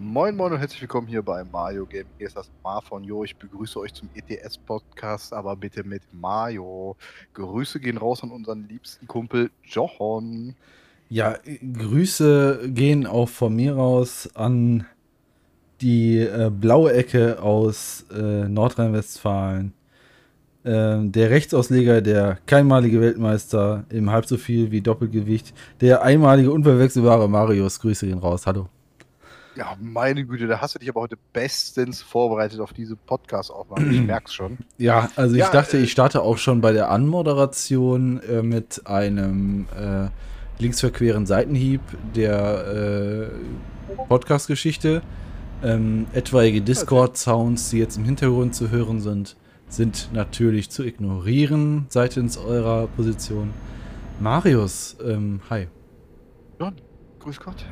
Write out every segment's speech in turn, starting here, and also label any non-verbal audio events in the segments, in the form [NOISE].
Moin Moin und herzlich willkommen hier bei Mario Game. Hier ist das Mar von Jo. Ich begrüße euch zum ETS-Podcast, aber bitte mit Mario. Grüße gehen raus an unseren liebsten Kumpel Jochen. Ja, Grüße gehen auch von mir raus an die äh, blaue Ecke aus äh, Nordrhein-Westfalen. Äh, der Rechtsausleger, der keinmalige Weltmeister im halb so viel wie Doppelgewicht, der einmalige unverwechselbare Marius. Grüße gehen raus. Hallo. Ja, meine Güte, da hast du dich aber heute bestens vorbereitet auf diese Podcast-Aufnahme. Ich [CLEARS THROAT] merk's schon. Ja, also ich ja, dachte, äh, ich starte auch schon bei der Anmoderation äh, mit einem äh, linksverqueren Seitenhieb der äh, Podcast-Geschichte. Ähm, etwaige Discord-Sounds, die jetzt im Hintergrund zu hören sind, sind natürlich zu ignorieren seitens eurer Position. Marius, ähm, hi. Ja, grüß Gott.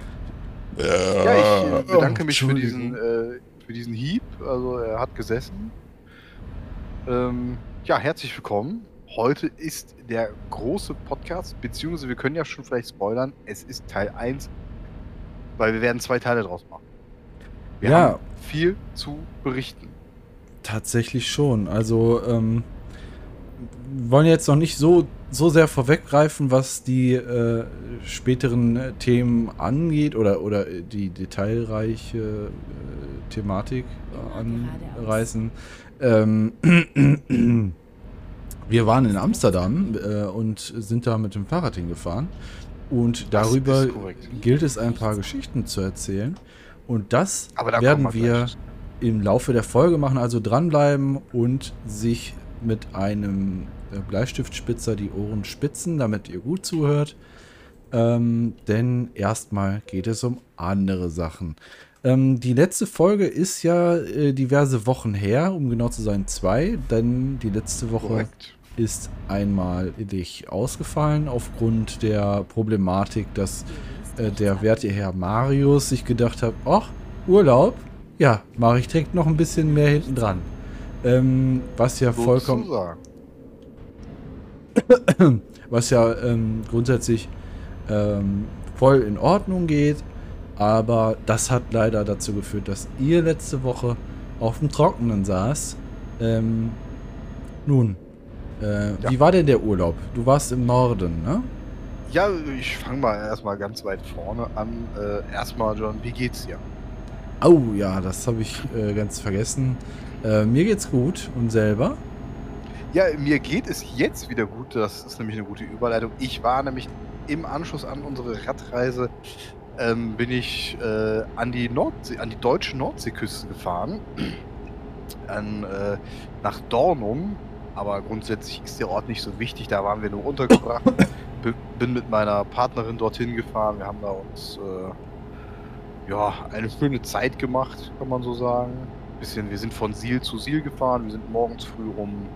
Ja, ich bedanke mich für diesen, äh, für diesen Hieb. Also er hat gesessen. Ähm, ja, herzlich willkommen. Heute ist der große Podcast, beziehungsweise wir können ja schon vielleicht spoilern, es ist Teil 1, weil wir werden zwei Teile draus machen. Wir ja. haben viel zu berichten. Tatsächlich schon. Also, ähm, wollen jetzt noch nicht so so sehr vorweggreifen, was die äh, späteren äh, Themen angeht oder, oder die detailreiche äh, Thematik äh, anreißen. Ähm, [CLEARS THROAT] wir waren in Amsterdam äh, und sind da mit dem Fahrrad hingefahren. Und darüber gilt es, ein paar Geschichten zu erzählen. Und das da werden wir im Laufe der Folge machen. Also dranbleiben und sich mit einem äh, Bleistiftspitzer die Ohren spitzen, damit ihr gut zuhört. Ähm, denn erstmal geht es um andere Sachen. Ähm, die letzte Folge ist ja äh, diverse Wochen her, um genau zu sein, zwei. Denn die letzte Woche Korrekt. ist einmal dich ausgefallen aufgrund der Problematik, dass äh, der werte Herr Marius sich gedacht hat, ach, Urlaub, ja, mache ich direkt noch ein bisschen mehr hinten dran. Ähm, was ja vollkommen, was ja ähm, grundsätzlich ähm, voll in Ordnung geht. Aber das hat leider dazu geführt, dass ihr letzte Woche auf dem Trockenen saß. Ähm, nun, äh, ja. wie war denn der Urlaub? Du warst im Norden, ne? Ja, ich fange mal erstmal ganz weit vorne an. Äh, erstmal, John, wie geht's dir? Oh ja, das habe ich äh, ganz vergessen. Äh, mir geht's gut und selber? Ja, mir geht es jetzt wieder gut. Das ist nämlich eine gute Überleitung. Ich war nämlich im Anschluss an unsere Radreise ähm, bin ich äh, an die Nordsee, an die deutsche Nordseeküste gefahren. [CLEARS THROAT] An, äh, nach Dornum. Aber grundsätzlich ist der Ort nicht so wichtig. Da waren wir nur untergebracht. [LAUGHS] bin mit meiner Partnerin dorthin gefahren. Wir haben da uns äh, ja eine schöne Zeit gemacht, kann man so sagen. Bisschen, wir sind von Siel zu Siel gefahren. Wir sind morgens früh um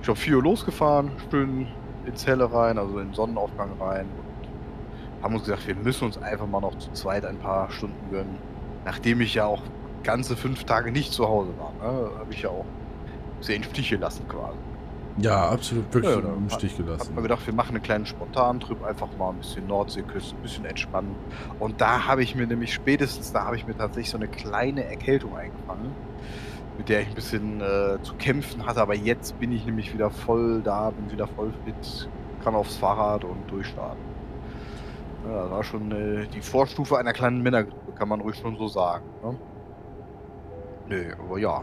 ich glaube 4 Uhr losgefahren, schön ins Helle rein, also in den Sonnenaufgang rein und haben uns gesagt, wir müssen uns einfach mal noch zu zweit ein paar Stunden gönnen. Nachdem ich ja auch ganze fünf Tage nicht zu Hause war, ne, habe ich ja auch sehr in Stich gelassen quasi. Ja, absolut wirklich ja, im Stich gelassen. Hab mir gedacht, wir machen einen kleinen spontanen Trip, einfach mal ein bisschen Nordseeküste, ein bisschen entspannen. Und da habe ich mir nämlich spätestens, da habe ich mir tatsächlich so eine kleine Erkältung eingefangen mit der ich ein bisschen äh, zu kämpfen hatte. Aber jetzt bin ich nämlich wieder voll da, bin wieder voll fit, kann aufs Fahrrad und durchstarten. Ja, das war schon äh, die Vorstufe einer kleinen Männergruppe, kann man ruhig schon so sagen. Ne? Nee, aber ja.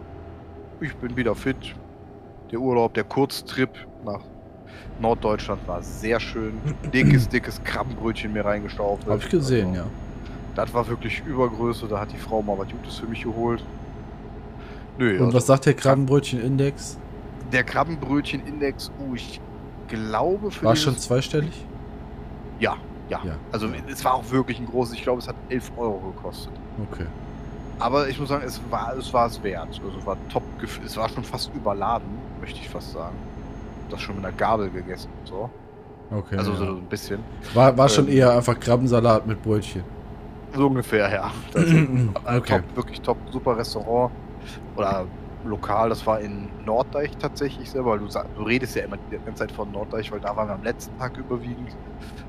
Ich bin wieder fit. Der Urlaub, der Kurztrip nach Norddeutschland war sehr schön. [CLEARS THROAT] Dickes, dickes Krabbenbrötchen mir reingestaubt. Hab ich gesehen, also, ja. Das war wirklich Übergröße, da hat die Frau mal was Gutes für mich geholt. Nö, Und also was sagt der Krabbenbrötchen-Index? Der Krabbenbrötchen-Index, uh, ich glaube für. War schon zweistellig? Ja, ja, ja. Also es war auch wirklich ein großes, ich glaube, es hat 11 Euro gekostet. Okay. Aber ich muss sagen, es war es, war es wert. Also es war top, es war schon fast überladen, möchte ich fast sagen. Das schon mit einer Gabel gegessen und so. Okay. Also ja. so ein bisschen. War, war schon ähm, eher einfach Krabbensalat mit Brötchen. So ungefähr, ja. [CLEARS THROAT] Also, okay. Top, wirklich top, super Restaurant oder lokal, das war in Norddeich tatsächlich selber, weil du, du redest ja immer die ganze Zeit von Norddeich, weil da waren wir am letzten Tag überwiegend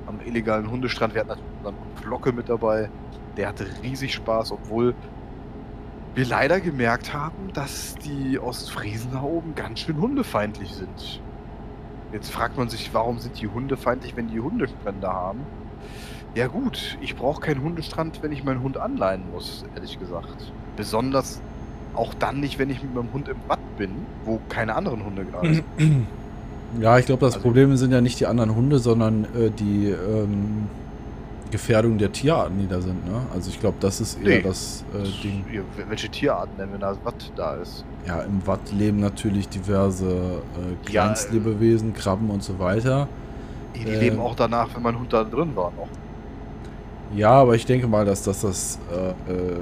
am illegalen Hundestrand. Wir hatten natürlich unseren Flocke mit dabei. Der hatte riesig Spaß, obwohl wir leider gemerkt haben, dass die Ostfriesen da oben ganz schön hundefeindlich sind. Jetzt fragt man sich, warum sind die hundefeindlich, wenn die Hundestrände haben? Ja gut, ich brauche keinen Hundestrand, wenn ich meinen Hund anleihen muss, ehrlich gesagt. Besonders auch dann nicht, wenn ich mit meinem Hund im Bad bin, wo keine anderen Hunde gerade sind. [CLEARS THROAT] Ja, ich glaube, das also, Problem sind ja nicht die anderen Hunde, sondern äh, die ähm, Gefährdung der Tierarten, die da sind. Ne? Also ich glaube, das ist eher nee, das äh, Ding. Welche Tierarten denn, wenn da Watt da ist? Ja, im Watt leben natürlich diverse äh, Kleinstlebewesen, ja, Krabben und so weiter. Die, die leben auch danach, wenn mein Hund da drin war noch. Ja, aber ich denke mal, dass das das äh, äh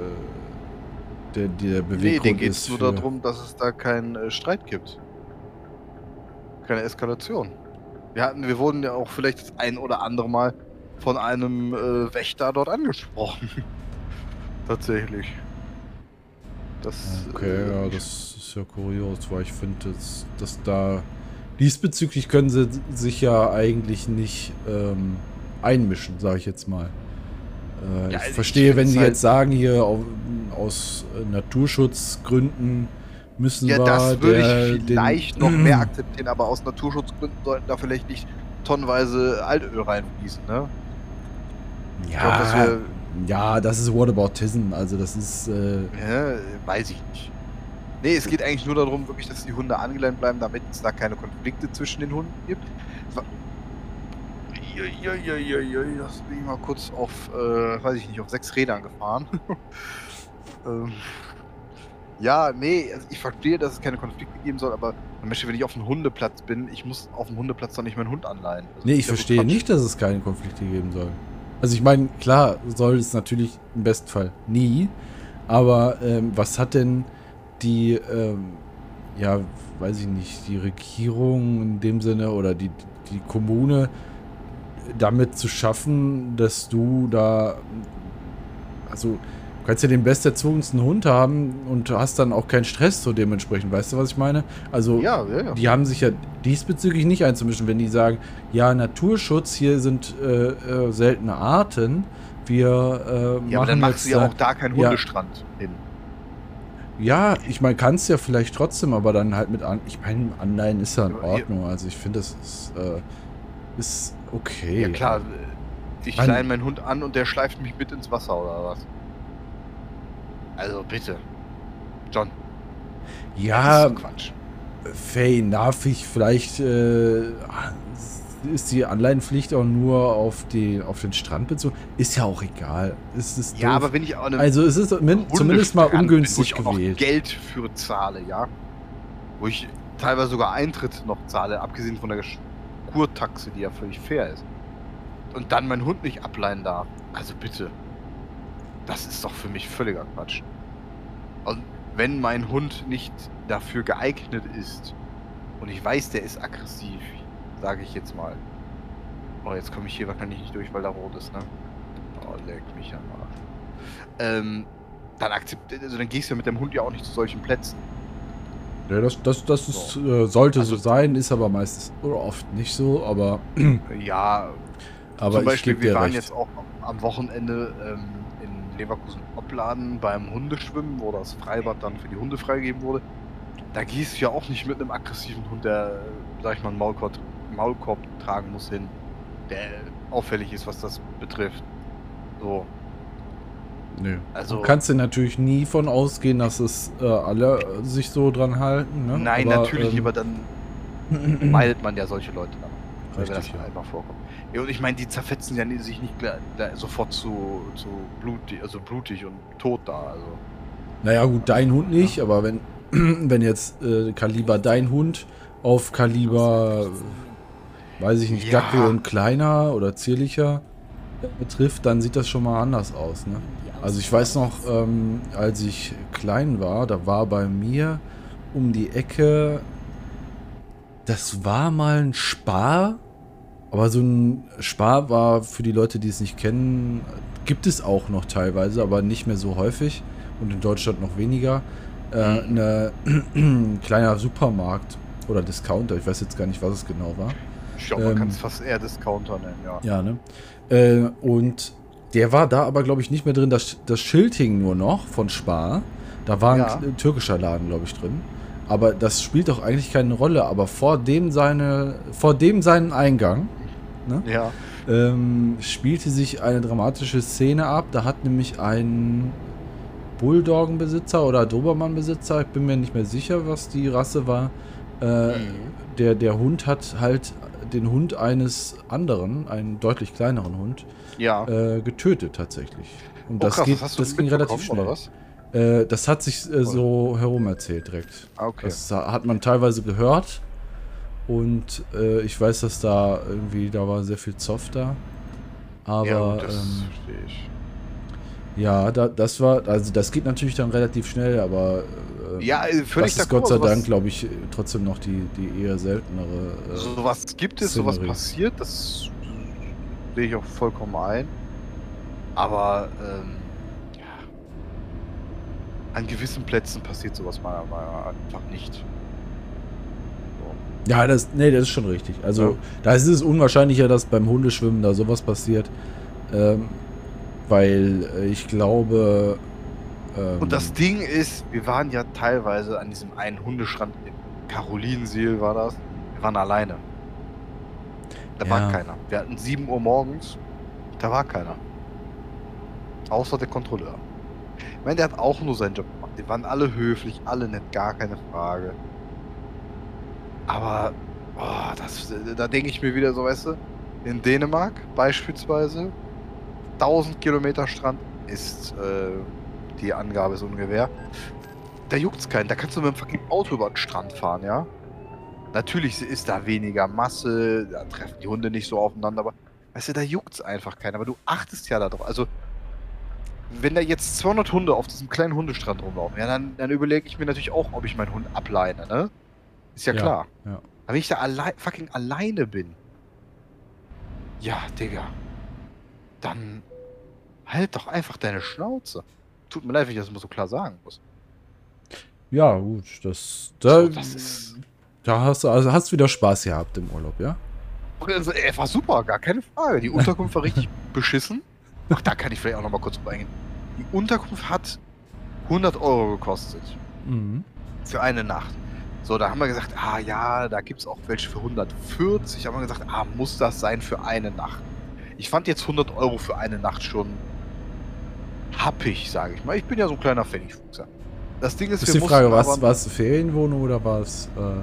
der, der Beweggrund nee, denen geht es nur darum, dass es da keinen äh, Streit gibt. Keine Eskalation. Wir hatten, wir wurden ja auch vielleicht das ein oder andere Mal von einem äh, Wächter dort angesprochen. [LAUGHS] Tatsächlich. Das, okay, äh, ja, das ist ja kurios, weil ich finde, dass, dass da diesbezüglich können sie sich ja eigentlich nicht ähm, einmischen, sage ich jetzt mal. Äh, ja, ich verstehe, ich wenn sie halt jetzt sagen, hier auf, aus äh, Naturschutzgründen müssen ja, wir. Ja, das würde ich vielleicht noch mehr akzeptieren, aber aus Naturschutzgründen sollten da vielleicht nicht tonnenweise Altöl reinfließen, ne? Ja, glaub, ja, das ist Whataboutism, also das ist. Äh, ja, weiß ich nicht. Nee, es geht eigentlich nur darum, wirklich, dass die Hunde angeleint bleiben, damit es da keine Konflikte zwischen den Hunden gibt. Uiuiuiui, das bin ich mal kurz auf, äh, weiß ich nicht, auf sechs Rädern gefahren. [LAUGHS] ähm, ja, nee, also ich verstehe, dass es keine Konflikte geben soll, aber zum Beispiel, wenn ich auf dem Hundeplatz bin, ich muss auf dem Hundeplatz doch nicht meinen Hund anleihen. Also nee, ich verstehe nicht, dass es keine Konflikte geben soll. Also ich meine, klar soll es natürlich im besten Fall nie, aber ähm, was hat denn die, ähm, ja, weiß ich nicht, die Regierung in dem Sinne oder die, die Kommune damit zu schaffen, dass du da, also du kannst ja den besterzogensten Hund haben und hast dann auch keinen Stress so dementsprechend. Weißt du, was ich meine? Also, ja, ja, ja. die haben sich ja diesbezüglich nicht einzumischen, wenn die sagen, ja, Naturschutz, hier sind äh, äh, seltene Arten. Wir äh, ja, aber dann machst du ja auch da keinen Hundestrand hin. Ja, ich meine, kannst ja vielleicht trotzdem, aber dann halt mit an. Ich meine, Anleihen ist ja in Ordnung. Also ich finde, das ist, äh, ist okay. Ja klar, ich leine meinen Hund an und der schleift mich mit ins Wasser oder was? Also bitte. John. Ja, Quatsch. Faye, darf ich vielleicht äh, ist die Anleihenpflicht auch nur auf, die, auf den Strand bezogen? Ist ja auch egal. Ist, ist ja, aber wenn ich auch Also es ist zumindest mal ungünstig bin, wo ich gewählt. Auch Geld für zahle, ja. Wo ich teilweise sogar Eintritt noch zahle, abgesehen von der Kurtaxe, die ja völlig fair ist. Und dann meinen Hund nicht ableihen darf. Also bitte. Das ist doch für mich völliger Quatsch. Und wenn mein Hund nicht dafür geeignet ist und ich weiß, der ist aggressiv, sage ich jetzt mal. Oh, jetzt komme ich hier wahrscheinlich nicht durch, weil da rot ist, ne? Oh, leck mich am Arsch. Ähm, dann akzeptiert, also dann gehst du ja mit dem Hund ja auch nicht zu solchen Plätzen. Ja, das, das, das ist, äh, sollte also, so sein, ist aber meistens oder oft nicht so, aber. [CLEARS THROAT] ja, aber zum Beispiel, wir waren recht. jetzt auch am Wochenende ähm, in Leverkusen-Opladen beim Hundeschwimmen, wo das Freibad dann für die Hunde freigegeben wurde. Da gehst du ja auch nicht mit einem aggressiven Hund, der, sag ich mal, einen Maulkorb, Maulkorb tragen muss, hin, der auffällig ist, was das betrifft. So. Nö. Also, du kannst du natürlich nie von ausgehen, dass es äh, alle sich so dran halten. Ne? Nein, aber, natürlich, ähm, aber dann [CLEARS THROAT] meidet man ja solche Leute dann. Richtig, wenn das ja. einmal vorkommt. Ja, und ich meine, die zerfetzen ja sich nicht sofort zu, zu blutig, also blutig und tot da. Also. Naja, gut, dein Hund nicht, ja. aber wenn, [CLEARS THROAT] wenn jetzt äh, Kaliber dein Hund auf Kaliber, weiß ich nicht, ja. Dackel und kleiner oder zierlicher betrifft, dann sieht das schon mal anders aus. Ne? Also ich weiß noch, ähm, als ich klein war, da war bei mir um die Ecke, das war mal ein Spar, aber so ein Spar war für die Leute, die es nicht kennen, gibt es auch noch teilweise, aber nicht mehr so häufig und in Deutschland noch weniger. Äh, eine, ein [CLEARS THROAT] kleiner Supermarkt oder Discounter, ich weiß jetzt gar nicht, was es genau war. Ich glaube, man ähm, kann es fast eher Discounter nennen, ja. Ja, ne? Äh, und der war da aber, glaube ich, nicht mehr drin. Das, das Schild hing nur noch von Spar. Da war ja. ein türkischer Laden, glaube ich, drin. Aber das spielt doch eigentlich keine Rolle. Aber vor dem seine, vor dem seinen Eingang, ne, ja. ähm, spielte sich eine dramatische Szene ab. Da hat nämlich ein Bulldoggenbesitzer oder Dobermann-Besitzer, ich bin mir nicht mehr sicher, was die Rasse war. Äh, mhm. der, der Hund hat halt den Hund eines anderen, einen deutlich kleineren Hund, ja. äh, getötet tatsächlich. Und oh, das, krass, geht, das, das ging relativ schnell. Äh, das hat sich äh, so herum erzählt direkt. Ah, okay. Das hat man teilweise gehört. Und äh, ich weiß, dass da irgendwie, da war sehr viel Zoff da. Aber ja, das ähm, verstehe ich. Ja, da, das war, also das geht natürlich dann relativ schnell, aber äh, ja, äh, völlig das ist Gott sei Dank, glaube ich, trotzdem noch die, die eher seltenere. Äh, so was gibt es, Szenerie. sowas passiert, das sehe ich auch vollkommen ein. Aber ähm, ja, an gewissen Plätzen passiert sowas meiner Meinung nach einfach nicht. So. Ja, das, nee, das ist schon richtig. Also ja. da ist es unwahrscheinlicher, dass beim Hundeschwimmen da sowas passiert. Ähm, weil äh, ich glaube. Ähm, und das Ding ist, wir waren ja teilweise an diesem einen Hundestrand in Karolinenseel war das. Wir waren alleine. Da ja. war keiner. Wir hatten 7 Uhr morgens. Da war keiner. Außer der Kontrolleur. Ich meine, der hat auch nur seinen Job gemacht. Die waren alle höflich, alle nett, gar keine Frage. Aber, oh, das, da denke ich mir wieder so, weißt du, in Dänemark beispielsweise, 1000 Kilometer Strand ist äh, die Angabe so ungefähr. Da juckt's keinen. Da kannst du mit dem fucking Auto über den Strand fahren, ja? Natürlich ist da weniger Masse, da treffen die Hunde nicht so aufeinander, aber weißt du, da juckt's einfach keinen. Aber du achtest ja darauf. Also, wenn da jetzt 200 Hunde auf diesem kleinen Hundestrand rumlaufen, ja, dann, dann überlege ich mir natürlich auch, ob ich meinen Hund ableine, ne? Ist ja, ja klar. Ja. Aber wenn ich da allein, fucking alleine bin, ja, Digga dann halt doch einfach deine Schnauze. Tut mir leid, wenn ich das immer so klar sagen muss. Ja, gut, das, da, so, das ist, da hast du also hast wieder Spaß gehabt im Urlaub, ja? Also, er war super, gar keine Frage. Die Unterkunft war richtig [LAUGHS] beschissen. Ach, da kann ich vielleicht auch noch mal kurz drauf eingehen. Die Unterkunft hat 100 Euro gekostet. Mhm. Für eine Nacht. So, da haben wir gesagt, ah ja, da gibt es auch welche für 140. Haben wir gesagt, ah, muss das sein für eine Nacht? Ich fand jetzt 100 Euro für eine Nacht schon happig, sage ich mal. Ich bin ja so ein kleiner Pfennigfuchser. Das Ding ist, ist wir die Frage, was war es Ferienwohnung oder war es ähm,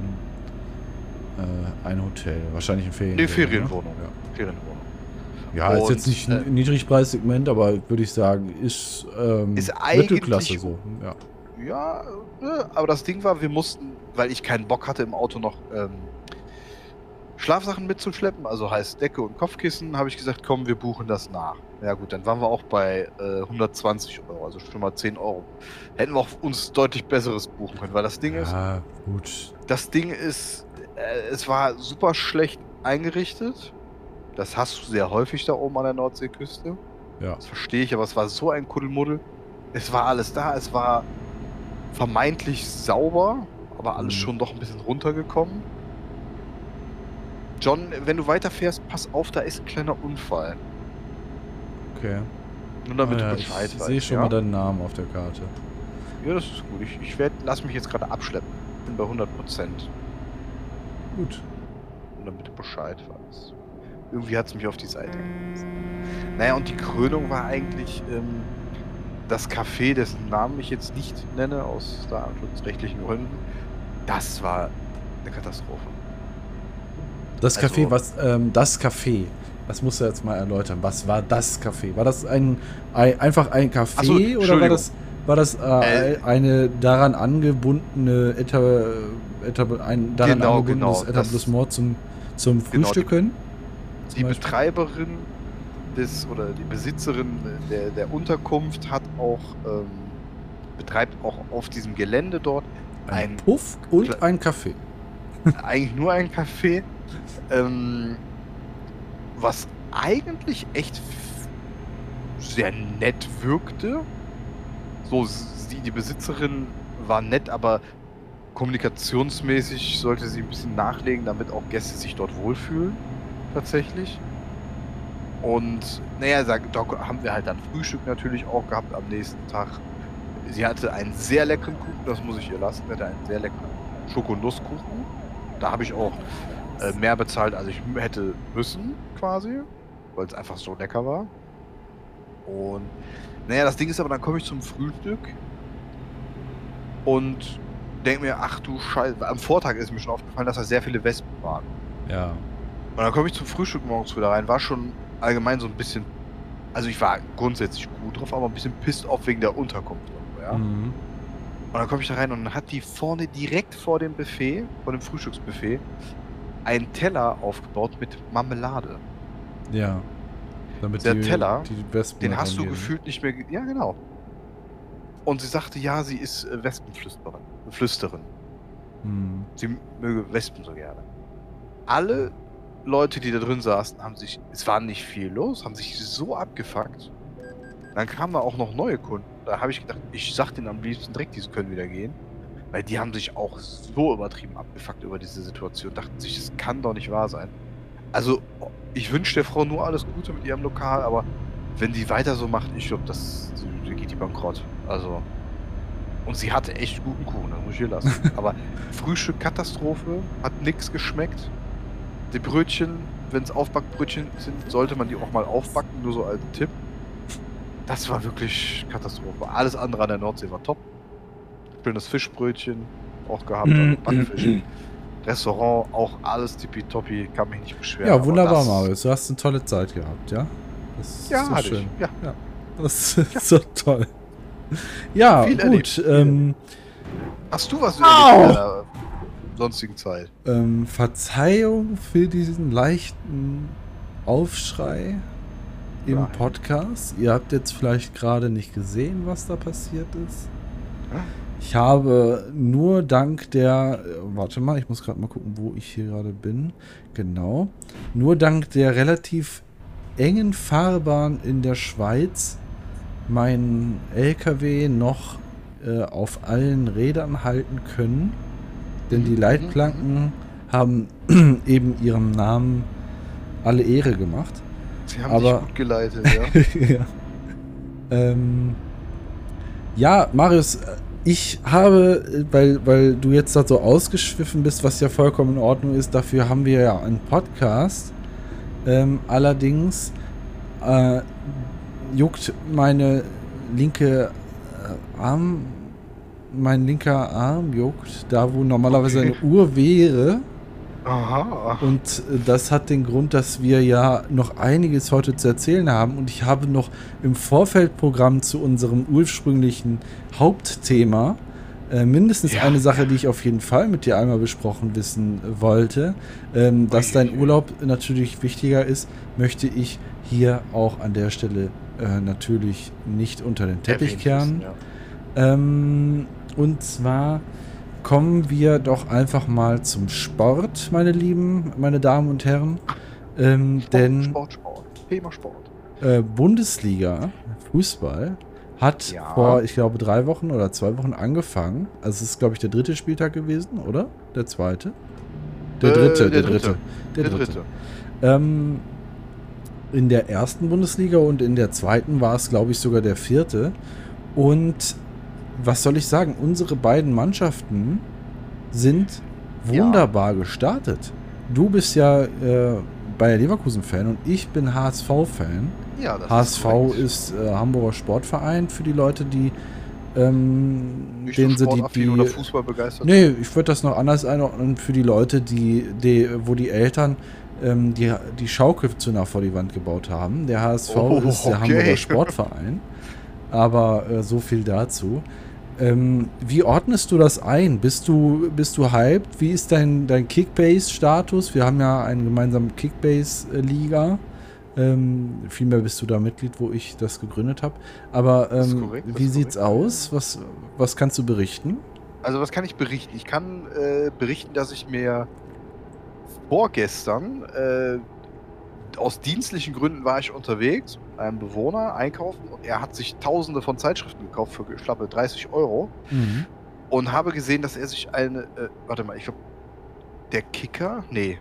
äh, ein Hotel? Wahrscheinlich ein Ferienwohnung. Nee, Ferienwohnung. Ne? Ja. Ferienwohnung. Ja, Und, ist jetzt nicht ein äh, Niedrigpreissegment, aber würde ich sagen, ist, ähm, ist Mittelklasse so. Ja. ja, ne, aber das Ding war, wir mussten, weil ich keinen Bock hatte im Auto noch ähm, Schlafsachen mitzuschleppen, also heißt Decke und Kopfkissen, habe ich gesagt, komm, wir buchen das nach. Ja gut, dann waren wir auch bei äh, 120 Euro, also schon mal 10 Euro. Hätten wir auch uns deutlich besseres buchen können, weil das Ding ja, ist. Ja, gut. Das Ding ist, äh, es war super schlecht eingerichtet. Das hast du sehr häufig da oben an der Nordseeküste. Ja. Das verstehe ich, aber es war so ein Kuddelmuddel. Es war alles da, es war vermeintlich sauber, aber alles mhm. schon doch ein bisschen runtergekommen. John, wenn du weiterfährst, pass auf, da ist ein kleiner Unfall. Okay. Nur damit ah, ja, du Bescheid ich weißt. Ich sehe schon ja? mal deinen Namen auf der Karte. Ja, das ist gut. Ich, ich werd, lass mich jetzt gerade abschleppen. Bin bei 100 Prozent. Gut. Nur damit du Bescheid weißt. Irgendwie hat es mich auf die Seite gesetzt. Naja, und die Krönung war eigentlich ähm, das Café, dessen Namen ich jetzt nicht nenne, aus datenschutzrechtlichen Gründen. Das war eine Katastrophe. Das also, Café, was, ähm, das Café, das musst du jetzt mal erläutern. Was war das Café? War das ein, ein einfach ein Café so, oder war das, war das äh, äh, eine daran angebundene Eta, Eta, ein daran genau, angebundenes genau, Etablissement zum, zum Frühstücken? Genau, die, die Betreiberin des oder die Besitzerin der, der Unterkunft hat auch ähm, betreibt auch auf diesem Gelände dort ein, ein Puff und ein Café. Eigentlich nur ein Café ähm, was eigentlich echt sehr nett wirkte. So, sie, die Besitzerin war nett, aber kommunikationsmäßig sollte sie ein bisschen nachlegen, damit auch Gäste sich dort wohlfühlen. Tatsächlich. Und naja, da haben wir halt dann Frühstück natürlich auch gehabt am nächsten Tag. Sie hatte einen sehr leckeren Kuchen, das muss ich ihr lassen. Hatte einen sehr leckeren Schokonusskuchen. Da habe ich auch äh, mehr bezahlt, als ich hätte müssen, quasi, weil es einfach so lecker war. Und naja, das Ding ist aber, dann komme ich zum Frühstück und denke mir, ach du Scheiße, am Vortag ist mir schon aufgefallen, dass da sehr viele Wespen waren. Ja. Und dann komme ich zum Frühstück morgens wieder rein, war schon allgemein so ein bisschen, also ich war grundsätzlich gut drauf, aber ein bisschen pissed off wegen der Unterkunft. Ja? Mhm. Und dann komme ich da rein und dann hat die vorne direkt vor dem Buffet, vor dem Frühstücksbuffet, einen Teller aufgebaut mit Marmelade. Ja. Damit der die, Teller, die den hast du gefühlt nicht mehr. Ja, genau. Und sie sagte, ja, sie ist äh, Wespenflüsterin. Flüsterin. Hm. Sie möge Wespen so gerne. Alle Leute, die da drin saßen, haben sich, es war nicht viel los, haben sich so abgefuckt. Dann kamen auch noch neue Kunden. Da habe ich gedacht, ich sag denen am liebsten direkt, die können wieder gehen. Weil die haben sich auch so übertrieben abgefuckt über diese Situation. Dachten sich, das kann doch nicht wahr sein. Also, ich wünsche der Frau nur alles Gute mit ihrem Lokal, aber wenn die weiter so macht, ich glaube, das die geht die bankrott. Also. Und sie hatte echt guten Kuchen, das muss ich hier lassen. [LAUGHS] aber Frühstück Katastrophe, hat nichts geschmeckt. Die Brötchen, wenn es Aufbackbrötchen sind, sollte man die auch mal aufbacken, nur so als Tipp. Das war wirklich Katastrophe. Alles andere an der Nordsee war top. Schönes Fischbrötchen auch gehabt, mm, Backfisch. Mm, Restaurant auch alles tippitoppi, kann mich nicht beschweren. Ja, wunderbar, Marius. Du hast eine tolle Zeit gehabt, ja? Das ja, so schön. Ich. Ja. ja. Das ist ja. so toll. Ja, Viel gut. Ähm, hast du was in deiner sonstigen Zeit? Ähm, Verzeihung für diesen leichten Aufschrei im Nein. Podcast. Ihr habt jetzt vielleicht gerade nicht gesehen, was da passiert ist. Ich habe nur dank der, warte mal, ich muss gerade mal gucken, wo ich hier gerade bin. Genau. Nur dank der relativ engen Fahrbahn in der Schweiz meinen LKW noch äh, auf allen Rädern halten können. Denn die mhm. Leitplanken haben [CLEARS THROAT] eben ihrem Namen alle Ehre gemacht. Sie haben Aber, dich gut geleitet, ja. [LAUGHS] ja. Ähm, ja, Marius, ich habe, weil, weil du jetzt da so ausgeschwiffen bist, was ja vollkommen in Ordnung ist, dafür haben wir ja einen Podcast. Ähm, allerdings äh, juckt meine linke Arm, mein linker Arm juckt, da wo normalerweise okay. eine Uhr wäre. Aha. Und äh, das hat den Grund, dass wir ja noch einiges heute zu erzählen haben. Und ich habe noch im Vorfeldprogramm zu unserem ursprünglichen Hauptthema äh, mindestens ja. eine Sache, die ich auf jeden Fall mit dir einmal besprochen wissen wollte. Ähm, dass dein Urlaub natürlich wichtiger ist, möchte ich hier auch an der Stelle äh, natürlich nicht unter den Teppich kehren. Ja. Ähm, und zwar kommen wir doch einfach mal zum Sport, meine Lieben, meine Damen und Herren. Ähm, Sport, denn Sport, Sport. Thema Sport. Äh, Bundesliga, Fußball, hat ja. vor, ich glaube, drei Wochen oder zwei Wochen angefangen. Also es ist, glaube ich, der dritte Spieltag gewesen, oder? Der zweite? Der äh, dritte, der, der, dritte. dritte. Der, der dritte. dritte. Ähm, in der ersten Bundesliga und in der zweiten war es, glaube ich, sogar der vierte. Und was soll ich sagen? Unsere beiden Mannschaften sind wunderbar ja. gestartet. Du bist ja äh, Bayer Leverkusen-Fan und ich bin HSV-Fan. Ja, HSV ist, ist äh, Hamburger Sportverein für die Leute, die ähm, denen sie die, die oder Fußball begeistert. Nee, ich würde das noch anders einordnen für die Leute, die, die wo die Eltern ähm, die, die Schaukel zu nah vor die Wand gebaut haben. Der HSV oh, ist der okay. Hamburger Sportverein. Aber äh, so viel dazu. Ähm, wie ordnest du das ein? Bist du, bist du hyped? Wie ist dein, dein Kickbase-Status? Wir haben ja einen gemeinsamen Kickbase-Liga. Ähm, vielmehr bist du da Mitglied, wo ich das gegründet habe. Aber ähm, korrekt, wie sieht's korrekt. aus? Was, was kannst du berichten? Also was kann ich berichten? Ich kann äh, berichten, dass ich mir vorgestern, äh, aus dienstlichen Gründen war ich unterwegs, einem Bewohner einkaufen und er hat sich tausende von Zeitschriften gekauft für schlappe 30 Euro mhm. und habe gesehen, dass er sich eine, äh, warte mal, ich glaube, der Kicker, nee.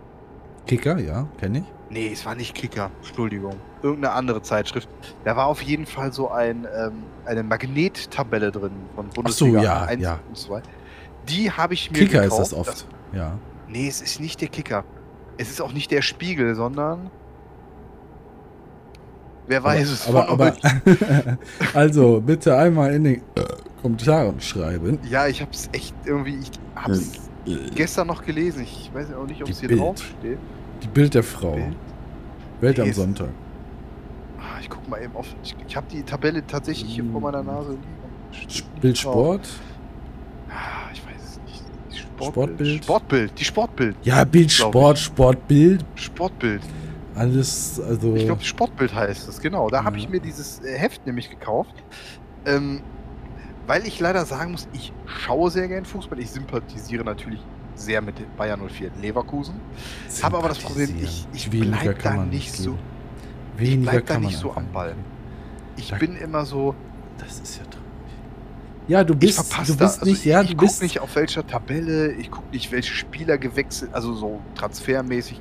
Kicker, ja, kenne ich. Nee, es war nicht Kicker, Entschuldigung. Irgendeine andere Zeitschrift. Da war auf jeden Fall so ein, ähm, eine Magnettabelle drin von Bundesliga Ach so, ja, 1 ja. und 2. Die habe ich mir Kicker gekauft. ist das oft, das, ja. Nee, es ist nicht der Kicker. Es ist auch nicht der Spiegel, sondern Wer weiß aber, es aber, aber [LAUGHS] Also, bitte einmal in den Kommentaren schreiben. Ja, ich hab's echt irgendwie. Ich hab's äh, gestern noch gelesen. Ich weiß auch nicht, ob es hier Bild. draufsteht. Die Bild der Frau. Bild. Welt am Sonntag. Ah, ich guck mal eben auf. Ich, ich habe die Tabelle tatsächlich hier vor meiner Nase liegen. Bild Sport. Ah, ich weiß es nicht. Sportbild. Sportbild. Die Sportbild. Ja, Bild Sport, Sportbild. Sportbild. Alles, also. Ich glaube, Sportbild heißt es, genau. Da ja. habe ich mir dieses äh, Heft nämlich gekauft. Ähm, weil ich leider sagen muss, ich schaue sehr gern Fußball. Ich sympathisiere natürlich sehr mit Bayern 04 Leverkusen. Habe aber das Problem, ich, ich bleibe da nicht so. Weniger ich bleib da nicht so am Ball. Ich da, bin immer so. Das ist ja traurig. Ja, du bist, du bist also nicht, ja, ich, ich gucke nicht auf welcher Tabelle, ich gucke nicht, welche Spieler gewechselt, also so transfermäßig.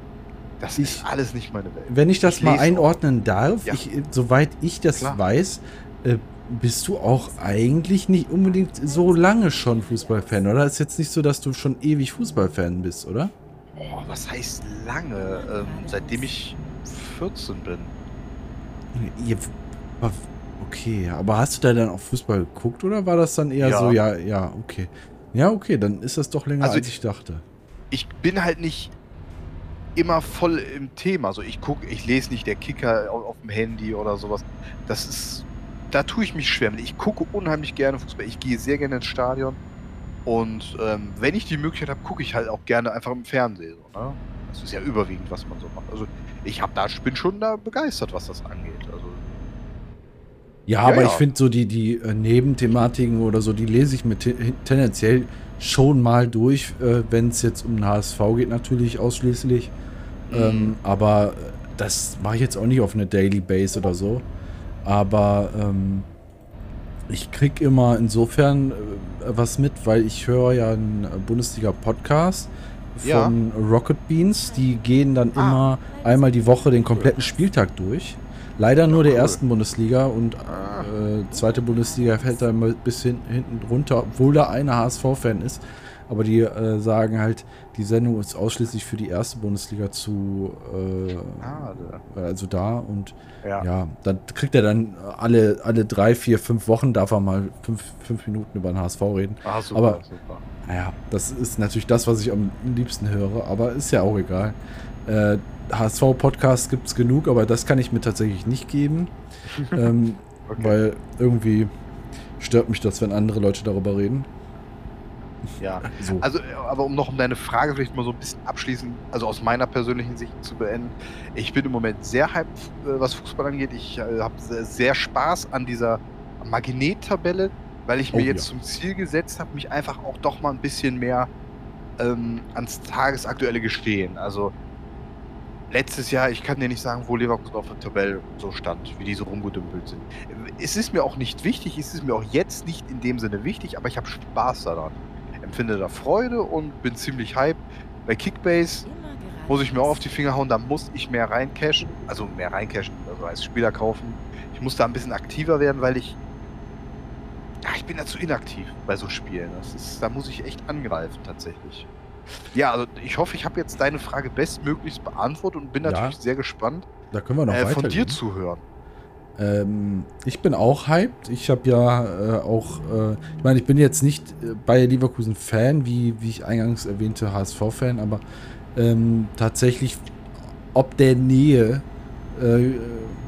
Das ich, ist alles nicht meine Welt. Wenn ich das ich mal einordnen auch. darf, ja. ich, soweit ich das Klar. weiß, äh, bist du auch eigentlich nicht unbedingt so lange schon Fußballfan, oder? Ist jetzt nicht so, dass du schon ewig Fußballfan bist, oder? Oh, was heißt lange? Ähm, seitdem ich 14 bin. Okay, aber hast du da dann auch Fußball geguckt oder war das dann eher ja. so, ja, ja, okay. Ja, okay, dann ist das doch länger, also als ich dachte. Ich bin halt nicht immer voll im Thema. Also ich gucke, ich lese nicht der Kicker auf, auf, dem Handy oder sowas. Das ist, da tue ich mich schwer. Ich gucke unheimlich gerne Fußball. Ich gehe sehr gerne ins Stadion. Und ähm, wenn ich die Möglichkeit habe, gucke ich halt auch gerne einfach im Fernsehen. So, ne? Das ist ja überwiegend, was man so macht. Also ich habe da, bin schon da begeistert, was das angeht. Also, ja, ja aber ja. ich finde so die, die äh, Nebenthematiken oder so, die lese ich mir tendenziell schon mal durch, äh, wenn es jetzt um den HSV geht, natürlich ausschließlich. Mhm. Ähm, aber das mache ich jetzt auch nicht auf eine Daily Base oder so. Aber ähm, ich krieg immer insofern äh, was mit, weil ich höre ja einen Bundesliga-Podcast von ja. Rocket Beans. Die gehen dann ah. immer einmal die Woche den kompletten Spieltag durch. Leider nur der ersten Bundesliga und ah. äh, zweite Bundesliga fällt da immer ein bisschen hinten runter, obwohl da einer HSV-Fan ist. Aber die äh, sagen halt, die Sendung ist ausschließlich für die erste Bundesliga zu, äh, also da und ja. ja. dann kriegt er dann alle, alle drei, vier, fünf Wochen darf er mal fünf, fünf Minuten über den HSV reden. Ah, super, aber super. Naja, das ist natürlich das, was ich am liebsten höre, aber ist ja auch egal. Äh, HSV-Podcasts gibt es genug, aber das kann ich mir tatsächlich nicht geben. [LAUGHS] ähm, okay. Weil irgendwie stört mich das, wenn andere Leute darüber reden. Ja, so. also, aber um noch um deine Frage vielleicht mal so ein bisschen abschließend, also aus meiner persönlichen Sicht zu beenden. Ich bin im Moment sehr hyped, äh, was Fußball angeht. Ich äh, habe sehr Spaß an dieser Magnet-Tabelle, weil ich mir oh, jetzt ja. zum Ziel gesetzt habe, mich einfach auch doch mal ein bisschen mehr ähm, ans tagesaktuelle Gestehen. Also letztes Jahr, ich kann dir nicht sagen, wo Leverkusen auf der Tabelle so stand, wie die so rumgedümpelt sind. Es ist mir auch nicht wichtig, es ist mir auch jetzt nicht in dem Sinne wichtig, aber ich habe Spaß daran. Empfinde da Freude und bin ziemlich hype. Bei Kickbase muss ich mir auch auf die Finger hauen, da muss ich mehr reincashen, also mehr reincashen, also als Spieler kaufen. Ich muss da ein bisschen aktiver werden, weil ich ja, ich bin da zu inaktiv bei so Spielen. Das ist, da muss ich echt angreifen tatsächlich. Ja, also ich hoffe, ich habe jetzt deine Frage bestmöglichst beantwortet und bin ja, natürlich sehr gespannt, da können wir noch äh, von dir zu hören. Ähm, ich bin auch hyped. Ich habe ja äh, auch, äh, ich meine, ich bin jetzt nicht äh, bei Leverkusen Fan, wie, wie ich eingangs erwähnte, HSV-Fan, aber ähm, tatsächlich, ob der Nähe, äh,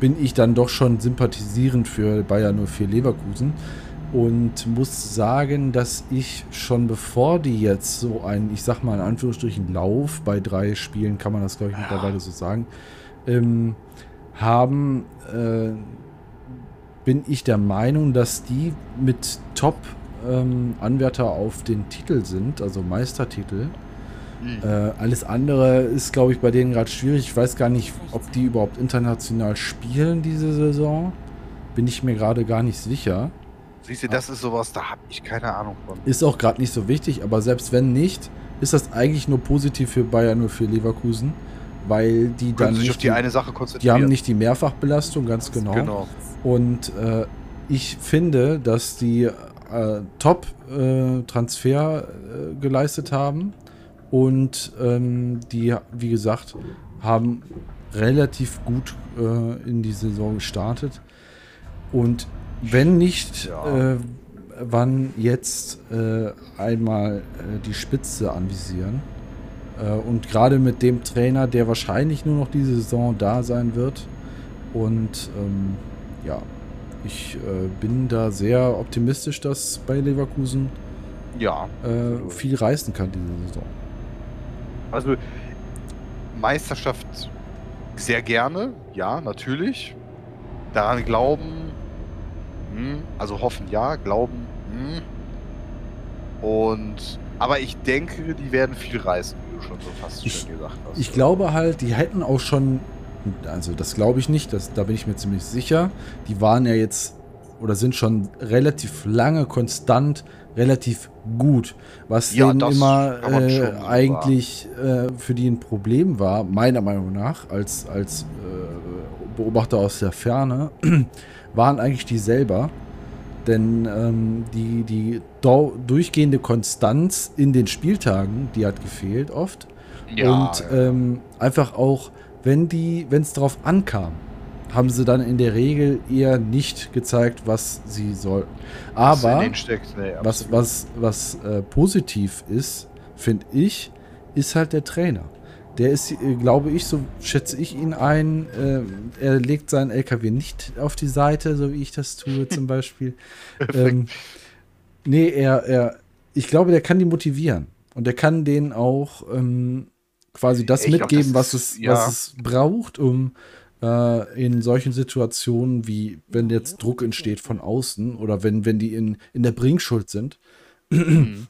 bin ich dann doch schon sympathisierend für Bayern 04 Leverkusen und muss sagen, dass ich schon bevor die jetzt so ein, ich sag mal in Anführungsstrichen, Lauf bei drei Spielen, kann man das glaube ich mittlerweile so sagen, ähm, haben, äh, bin ich der Meinung, dass die mit Top-Anwärter ähm, auf den Titel sind, also Meistertitel. Mhm. Äh, alles andere ist, glaube ich, bei denen gerade schwierig. Ich weiß gar nicht, ob die überhaupt international spielen diese Saison. Bin ich mir gerade gar nicht sicher. Siehst du, das ist sowas, da habe ich keine Ahnung von. Ist auch gerade nicht so wichtig, aber selbst wenn nicht, ist das eigentlich nur positiv für Bayern, nur für Leverkusen. Weil die dann sich nicht auf die, die, eine Sache konzentrieren. Die haben nicht die Mehrfachbelastung, ganz genau. genau. Und äh, ich finde, dass die äh, Top-Transfer äh, geleistet haben und ähm, die, wie gesagt, haben relativ gut äh, in die Saison gestartet. Und wenn nicht, ja. äh, wann jetzt äh, einmal äh, die Spitze anvisieren. Äh, und gerade mit dem Trainer, der wahrscheinlich nur noch diese Saison da sein wird. Und ähm, ja, ich äh, bin da sehr optimistisch, dass bei Leverkusen ja, äh, viel reißen kann diese Saison. Also Meisterschaft sehr gerne, ja, natürlich. Daran glauben, hm, also hoffen ja, glauben. Hm. Und aber ich denke, die werden viel reißen, schon so fast ich, schön gesagt hast. Ich glaube halt, die hätten auch schon, also das glaube ich nicht, das, da bin ich mir ziemlich sicher. Die waren ja jetzt oder sind schon relativ lange konstant relativ gut, was ja, denen immer äh, eigentlich äh, für die ein Problem war, meiner Meinung nach, als, als äh, Beobachter aus der Ferne, [CLEARS THROAT] waren eigentlich die selber. Denn ähm, die, die durchgehende Konstanz in den Spieltagen, die hat gefehlt oft. Ja, und ja. Ähm, einfach auch, wenn die, wenn es darauf ankam, haben sie dann in der Regel eher nicht gezeigt, was sie sollten. Aber was, nee, was, was, was äh, positiv ist, finde ich, ist halt der Trainer. Der ist, äh, glaube ich, so schätze ich ihn ein, äh, er legt seinen LKW nicht auf die Seite, so wie ich das tue [LAUGHS] zum Beispiel. ähm, nee, er, er, ich glaube, der kann die motivieren. Und der kann denen auch ähm, quasi das ich mitgeben, glaub, das was, es, ja. was es braucht, um äh, in solchen Situationen, wie wenn jetzt Druck entsteht von außen oder wenn, wenn die in, in der Bringschuld sind.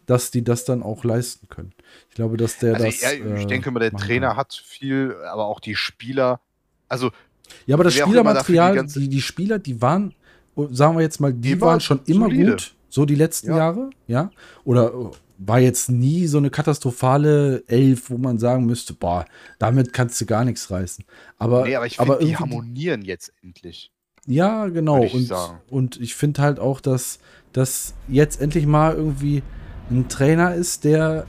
Dass die das dann auch leisten können. Ich glaube, dass der also das. Ja, ich äh, denke mal, der Trainer kann. hat viel, aber auch die Spieler. Also. Ja, aber das Spielermaterial, die, die, die, Spieler, die waren, sagen wir jetzt mal, die, die waren schon immer solide. gut, so die letzten ja. Jahre, ja. Oder war jetzt nie so eine katastrophale Elf, wo man sagen müsste, boah, damit kannst du gar nichts reißen. Aber, nee, aber ich finde, die harmonieren jetzt endlich. Ja, genau. Und, und ich finde halt auch, dass, dass jetzt endlich mal irgendwie ein Trainer ist, der,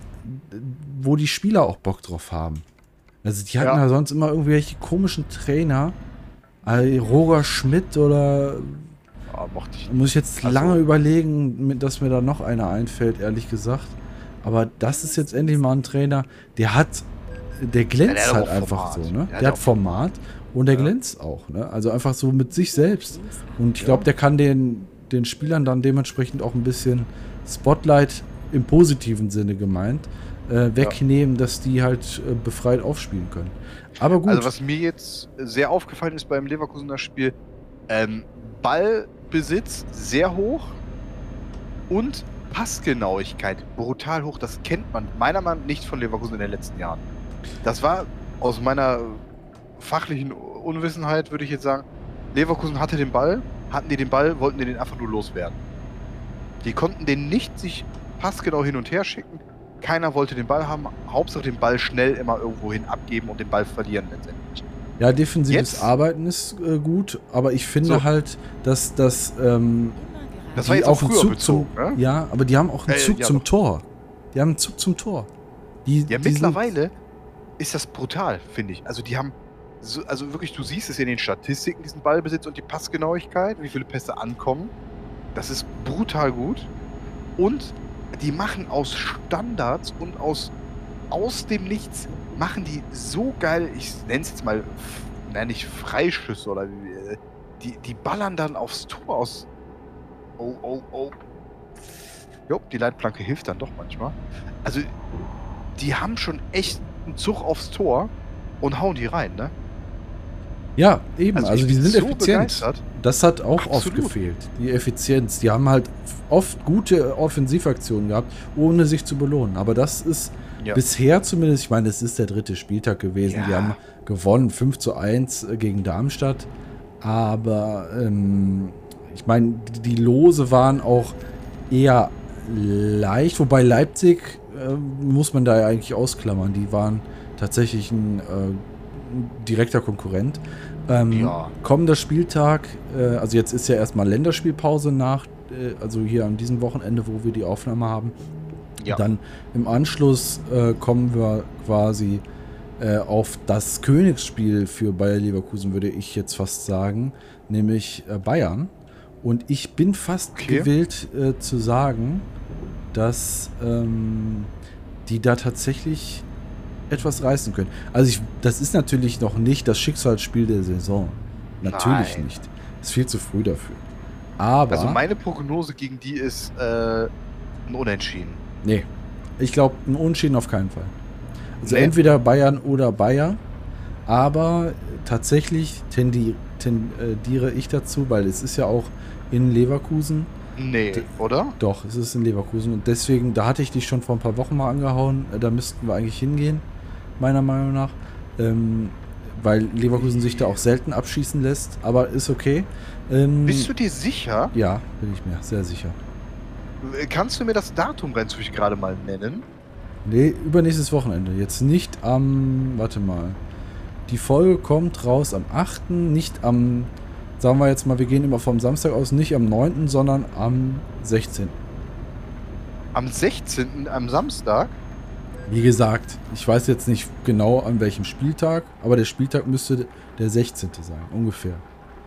wo die Spieler auch Bock drauf haben. Also die hatten ja, ja sonst immer irgendwelche komischen Trainer. Also Roger Schmidt oder ja, ich muss ich jetzt also, lange überlegen, dass mir da noch einer einfällt, ehrlich gesagt. Aber das ist jetzt endlich mal ein Trainer, der hat, der glänzt ja, der halt einfach Format. so, ne? Der, der hat Format und der glänzt auch, ne? Also einfach so mit sich selbst. Und ich glaube, der kann den, den Spielern dann dementsprechend auch ein bisschen Spotlight im positiven Sinne gemeint äh, wegnehmen, dass die halt äh, befreit aufspielen können. Aber gut. Also was mir jetzt sehr aufgefallen ist beim Leverkusener Spiel, ähm, Ballbesitz sehr hoch und Passgenauigkeit brutal hoch. Das kennt man meiner Meinung nach nicht von Leverkusen in den letzten Jahren. Das war aus meiner fachlichen Unwissenheit, würde ich jetzt sagen, Leverkusen hatte den Ball, hatten die den Ball, wollten die den einfach nur loswerden. Die konnten den nicht sich passgenau hin und her schicken. Keiner wollte den Ball haben. Hauptsache den Ball schnell immer irgendwo hin abgeben und den Ball verlieren letztendlich. Ja, defensives Jetzt? Arbeiten ist äh, gut, aber ich finde so. halt, dass das ähm, das war jetzt auch, ein Zug bezogen, zum, ne? Ja, aber die haben auch einen äh, Zug ja, zum doch. Tor. Die haben einen Zug zum Tor. Die, ja, die mittlerweile ist das brutal, finde ich. Also die haben, so, also wirklich, du siehst es in den Statistiken, diesen Ballbesitz und die Passgenauigkeit, wie viele Pässe ankommen. Das ist brutal gut. Und die machen aus Standards und aus, aus dem Nichts, machen die so geil, ich nenne es jetzt mal, nenne ich Freischüsse oder äh, die, die ballern dann aufs Tor aus Oh, oh, oh. Jo, die Leitplanke hilft dann doch manchmal. Also, die haben schon echt einen Zug aufs Tor und hauen die rein, ne? Ja, eben. Also, also die sind so effizient. Begeistert. Das hat auch Absolut. oft gefehlt. Die Effizienz. Die haben halt oft gute Offensivaktionen gehabt, ohne sich zu belohnen. Aber das ist ja. bisher zumindest, ich meine, es ist der dritte Spieltag gewesen. Ja. Die haben gewonnen 5 zu 1 gegen Darmstadt. Aber ähm, ich meine, die Lose waren auch eher leicht, wobei Leipzig äh, muss man da ja eigentlich ausklammern. Die waren tatsächlich ein äh, ein direkter Konkurrent. Ähm, ja. Kommender Spieltag, äh, also jetzt ist ja erstmal Länderspielpause nach, äh, also hier an diesem Wochenende, wo wir die Aufnahme haben. Ja. Dann im Anschluss äh, kommen wir quasi äh, auf das Königsspiel für Bayer Leverkusen, würde ich jetzt fast sagen, nämlich äh, Bayern. Und ich bin fast okay. gewillt äh, zu sagen, dass ähm, die da tatsächlich etwas reißen können. Also ich, das ist natürlich noch nicht das Schicksalsspiel der Saison. Natürlich Nein. nicht. Ist viel zu früh dafür. Aber. Also meine Prognose gegen die ist äh, ein Unentschieden. Nee. Ich glaube, ein Unentschieden auf keinen Fall. Also nee. entweder Bayern oder Bayer. Aber tatsächlich tendiere ich dazu, weil es ist ja auch in Leverkusen. Nee, oder? Doch, es ist in Leverkusen. Und deswegen, da hatte ich dich schon vor ein paar Wochen mal angehauen. Äh, da müssten wir eigentlich hingehen, meiner Meinung nach. Ähm, weil Leverkusen sich da auch selten abschießen lässt. Aber ist okay. Ähm, Bist du dir sicher? Ja, bin ich mir sehr sicher. Äh, kannst du mir das Datum rein zufällig gerade mal nennen? Nee, übernächstes Wochenende. Jetzt nicht am. Warte mal. Die Folge kommt raus am 8., nicht am sagen wir jetzt mal, wir gehen immer vom Samstag aus, nicht am 9., sondern am 16. Am 16., am Samstag? Wie gesagt, ich weiß jetzt nicht genau an welchem Spieltag, aber der Spieltag müsste der 16. sein, ungefähr.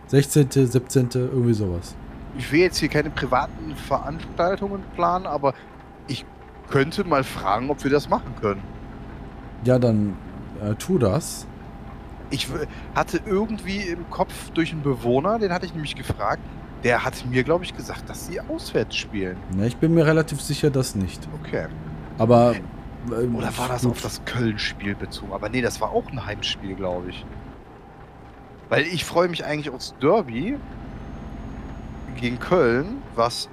16., 17., irgendwie sowas. Ich will jetzt hier keine privaten Veranstaltungen planen, aber ich könnte mal fragen, ob wir das machen können. Ja, dann äh, tu das ich hatte irgendwie im Kopf durch einen Bewohner, den hatte ich nämlich gefragt, der hat mir, glaube ich, gesagt, dass sie auswärts spielen. Ne, ich bin mir relativ sicher, dass nicht. Okay. Aber. Ähm, Oder war das auf das Köln-Spiel bezogen? Aber nee, das war auch ein Heimspiel, glaube ich. Weil ich freue mich eigentlich aufs Derby gegen Köln, was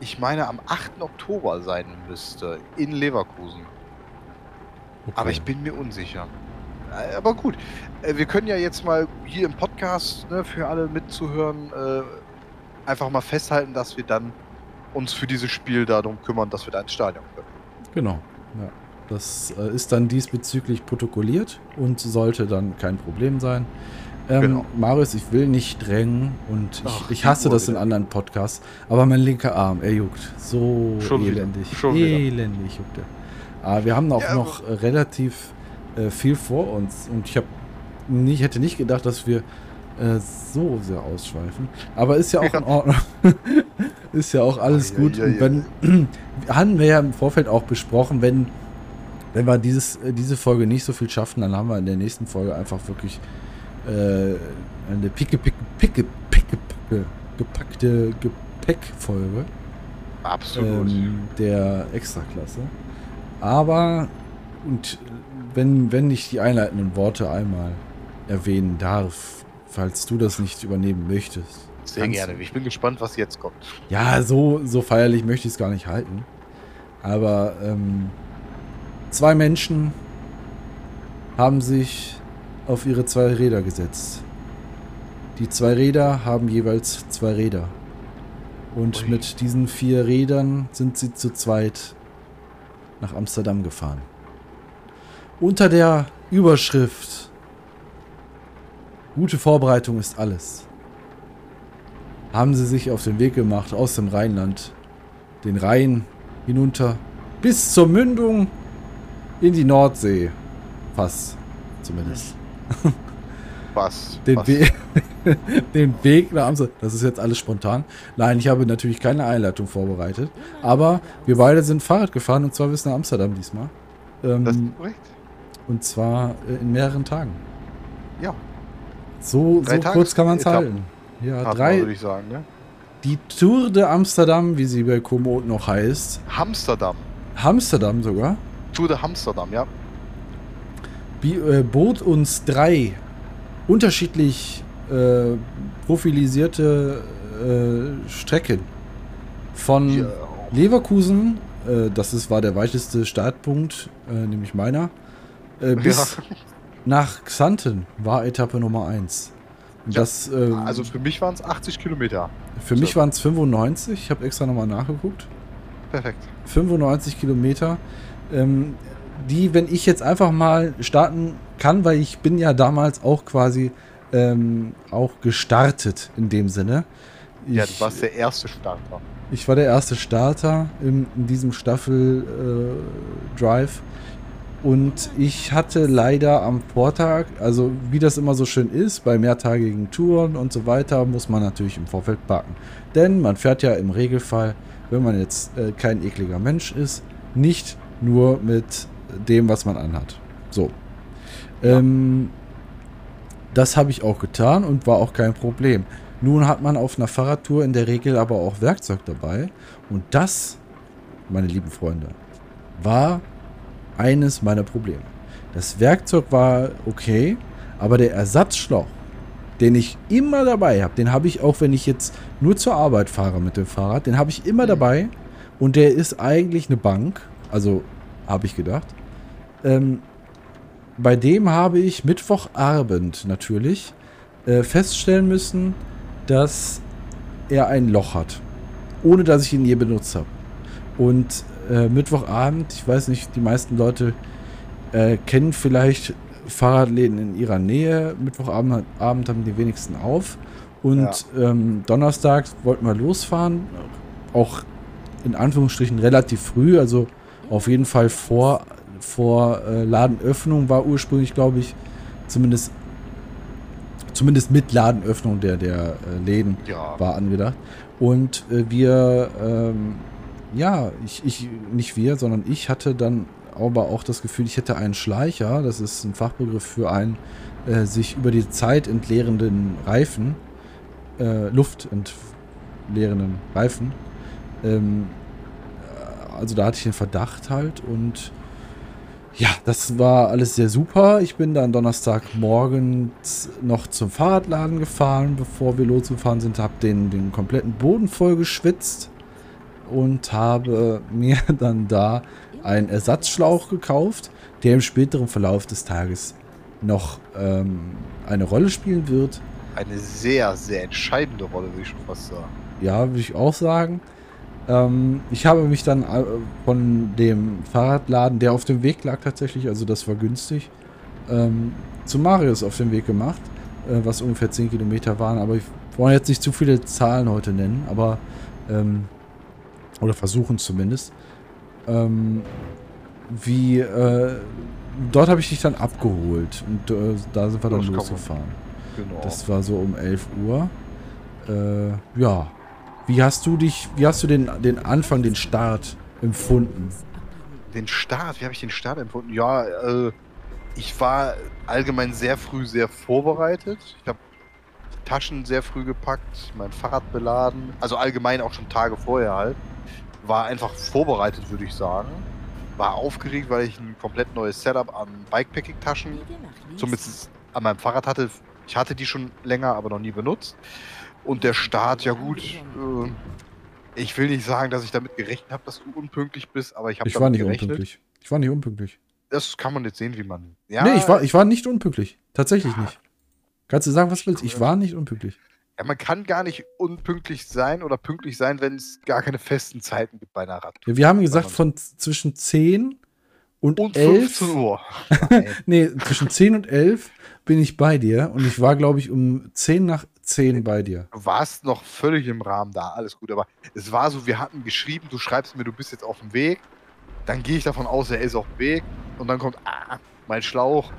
ich meine am 8. Oktober sein müsste, in Leverkusen. Okay. Aber ich bin mir unsicher. Äh, aber gut, äh, wir können ja jetzt mal hier im Podcast ne, für alle mitzuhören äh, einfach mal festhalten, dass wir dann uns für dieses Spiel darum kümmern, dass wir da ins Stadion können. Genau. Ja. Das äh, ist dann diesbezüglich protokolliert und sollte dann kein Problem sein. Ähm, genau. Marius, ich will nicht drängen und ich, Ach, ich hasse das in anderen Podcasts, aber mein linker Arm, er juckt. So Schon elendig. Schon elendig juckt er. Aber wir haben auch ja, noch relativ äh, viel vor uns. Und ich habe nicht, hätte nicht gedacht, dass wir äh, so sehr ausschweifen. Aber ist ja auch in Ordnung. [LAUGHS] ist ja auch alles ja, gut. Ja, Und wenn, [CLEARS THROAT] hatten wir ja im Vorfeld auch besprochen, wenn, wenn wir dieses, äh, diese Folge nicht so viel schaffen, dann haben wir in der nächsten Folge einfach wirklich äh, eine picke, picke, picke, picke, picke gepackte Gepäckfolge. Absolut. Ähm, der Extraklasse. Aber, und wenn, wenn ich die einleitenden Worte einmal erwähnen darf, falls du das nicht übernehmen möchtest. Sehr gerne. Ich bin gespannt, was jetzt kommt. Ja, so, so feierlich möchte ich es gar nicht halten. Aber ähm, zwei Menschen haben sich auf ihre zwei Räder gesetzt. Die zwei Räder haben jeweils zwei Räder. Und mit diesen vier Rädern sind sie zu zweit nach Amsterdam gefahren unter der Überschrift Gute Vorbereitung ist alles. Haben sie sich auf den Weg gemacht aus dem Rheinland, den Rhein hinunter bis zur Mündung in die Nordsee. Fast, zumindest. [LAUGHS] Was? Den, We [LAUGHS] den Weg nach Amsterdam. Das ist jetzt alles spontan. Nein, ich habe natürlich keine Einleitung vorbereitet. Aber wir beide sind Fahrrad gefahren und zwar bis nach Amsterdam diesmal. Ähm, das ist korrekt. Und zwar äh, in mehreren Tagen. Ja. So, so kurz kann man es halten. Ja, Hat drei. würde ich sagen, ne? Die Tour de Amsterdam, wie sie bei Komoot noch heißt. Amsterdam. Amsterdam sogar. Tour de Amsterdam, ja. Bi äh, bot uns drei unterschiedlich äh, profilisierte äh, Strecken. Von ja. Leverkusen, äh, das ist, war der weiteste Startpunkt, äh, nämlich meiner, äh, bis ja. nach Xanten war Etappe Nummer 1. Ja, das, ähm, also für mich waren es 80 Kilometer. Für so. mich waren es 95. Ich habe extra nochmal nachgeguckt. Perfekt. 95 Kilometer. Ähm, die, wenn ich jetzt einfach mal starten kann, weil ich bin ja damals auch quasi ähm, auch gestartet in dem Sinne. Ich, ja, du warst der erste Starter. Ich war der erste Starter in, in diesem Staffel-Drive. Äh, und ich hatte leider am Vortag, also wie das immer so schön ist, bei mehrtagigen Touren und so weiter, muss man natürlich im Vorfeld backen. Denn man fährt ja im Regelfall, wenn man jetzt äh, kein ekliger Mensch ist, nicht nur mit dem, was man anhat. So. Ja. Ähm, das habe ich auch getan und war auch kein Problem. Nun hat man auf einer Fahrradtour in der Regel aber auch Werkzeug dabei. Und das, meine lieben Freunde, war eines meiner Probleme. Das Werkzeug war okay, aber der Ersatzschlauch, den ich immer dabei habe, den habe ich auch, wenn ich jetzt nur zur Arbeit fahre mit dem Fahrrad, den habe ich immer mhm. dabei und der ist eigentlich eine Bank, also habe ich gedacht. Ähm, bei dem habe ich Mittwochabend natürlich äh, feststellen müssen, dass er ein Loch hat, ohne dass ich ihn je benutzt habe. Und äh, Mittwochabend, ich weiß nicht, die meisten Leute äh, kennen vielleicht Fahrradläden in ihrer Nähe. Mittwochabend Abend haben die wenigsten auf. Und ja. ähm, Donnerstag wollten wir losfahren. Auch in Anführungsstrichen relativ früh, also auf jeden Fall vor, vor äh, Ladenöffnung war ursprünglich, glaube ich, zumindest zumindest mit Ladenöffnung der, der äh, Läden ja. war angedacht. Und äh, wir ähm, ja, ich, ich, nicht wir, sondern ich hatte dann aber auch das Gefühl, ich hätte einen Schleicher, das ist ein Fachbegriff für einen äh, sich über die Zeit entleerenden Reifen, äh, Luft entleerenden Reifen. Ähm, also da hatte ich den Verdacht halt und ja, das war alles sehr super. Ich bin dann Donnerstagmorgens noch zum Fahrradladen gefahren, bevor wir losgefahren sind, habe den, den kompletten Boden voll geschwitzt und habe [LAUGHS] mir dann da einen Ersatzschlauch gekauft, der im späteren Verlauf des Tages noch ähm, eine Rolle spielen wird. Eine sehr, sehr entscheidende Rolle, würde ich schon fast sagen. Ja, würde ich auch sagen. Ähm, ich habe mich dann äh, von dem Fahrradladen, der auf dem Weg lag tatsächlich, also das war günstig, ähm, zu Marius auf den Weg gemacht, äh, was ungefähr 10 Kilometer waren. Aber ich wollte jetzt nicht zu viele Zahlen heute nennen, aber ähm, oder versuchen zumindest. Ähm, wie, äh, dort habe ich dich dann abgeholt und äh, da sind wir dann losgefahren. Genau. Das war so um 11 Uhr. Äh, ja. Wie hast du dich, wie hast du den, den Anfang, den Start empfunden? Den Start, wie habe ich den Start empfunden? Ja, äh, ich war allgemein sehr früh sehr vorbereitet. Ich habe Taschen sehr früh gepackt, mein Fahrrad beladen. Also allgemein auch schon Tage vorher halt war einfach vorbereitet, würde ich sagen. War aufgeregt, weil ich ein komplett neues Setup an Bikepacking-Taschen, zumindest an meinem Fahrrad hatte. Ich hatte die schon länger, aber noch nie benutzt. Und der Start, ja gut, äh, ich will nicht sagen, dass ich damit gerechnet habe, dass du unpünktlich bist, aber ich habe Ich war nicht gerechnet. unpünktlich. Ich war nicht unpünktlich. Das kann man jetzt sehen, wie man. Ja, nee, ich war, ich war nicht unpünktlich. Tatsächlich nicht. Kannst du sagen, was du willst? Ich war nicht unpünktlich. Ja, man kann gar nicht unpünktlich sein oder pünktlich sein, wenn es gar keine festen Zeiten gibt bei einer Radtour. Ja, wir haben gesagt, von zwischen 10 und, und 11. 15 Uhr. [LAUGHS] nee, zwischen 10 und 11 bin ich bei dir und ich war, glaube ich, um 10 nach 10 bei dir. Du warst noch völlig im Rahmen da, alles gut, aber es war so, wir hatten geschrieben, du schreibst mir, du bist jetzt auf dem Weg, dann gehe ich davon aus, er ist auf dem Weg und dann kommt, ah, mein Schlauch.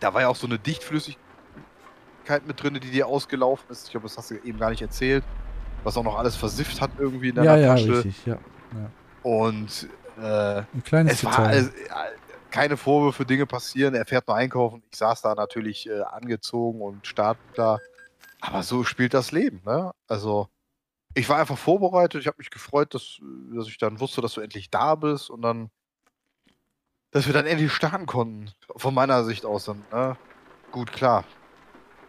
Da war ja auch so eine Dichtflüssigkeit Flüssigkeit mit drin, die dir ausgelaufen ist. Ich glaube, das hast du eben gar nicht erzählt. Was auch noch alles versifft hat irgendwie in deiner ja, Tasche. Ja, richtig, ja. ja. Und äh, Ein kleines es war äh, keine Vorwürfe, Dinge passieren. Er fährt nur einkaufen. Ich saß da natürlich äh, angezogen und startklar. Aber so spielt das Leben, ne? Also, ich war einfach vorbereitet. Ich habe mich gefreut, dass, dass ich dann wusste, dass du endlich da bist und dann, dass wir dann endlich starten konnten. Von meiner Sicht aus dann, ne? Gut, klar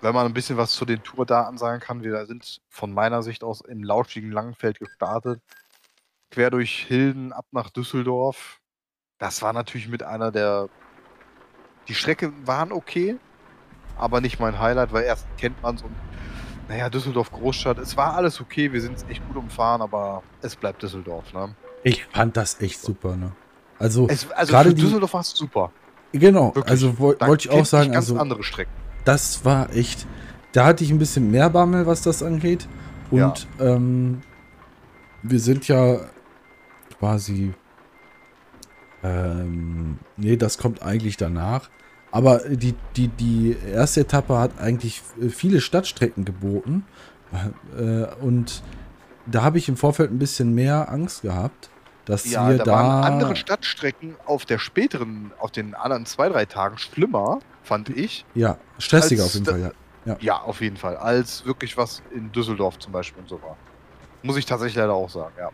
wenn man ein bisschen was zu den Tourdaten sagen kann, wir sind von meiner Sicht aus im lauschigen Langenfeld gestartet. Quer durch Hilden ab nach Düsseldorf. Das war natürlich mit einer der. Die Strecke waren okay, aber nicht mein Highlight, weil erst kennt man es und naja, Düsseldorf Großstadt. Es war alles okay, wir sind echt gut umfahren, aber es bleibt Düsseldorf, ne? Ich fand das echt super, ne? Also, es, also gerade Düsseldorf war es super. Genau, Wirklich. also wo, wollte ich auch sagen, ganz also andere Strecken. Das war echt, da hatte ich ein bisschen mehr Bammel, was das angeht. Und ja. ähm, wir sind ja quasi, ähm, nee, das kommt eigentlich danach. Aber die, die, die erste Etappe hat eigentlich viele Stadtstrecken geboten. Äh, und da habe ich im Vorfeld ein bisschen mehr Angst gehabt, dass ja, wir da, da waren andere Stadtstrecken auf der späteren, auf den anderen zwei, drei Tagen schlimmer, fand ich. Ja, stressiger auf jeden Fall, ja. ja. Ja, auf jeden Fall. Als wirklich was in Düsseldorf zum Beispiel und so war. Muss ich tatsächlich leider auch sagen, ja.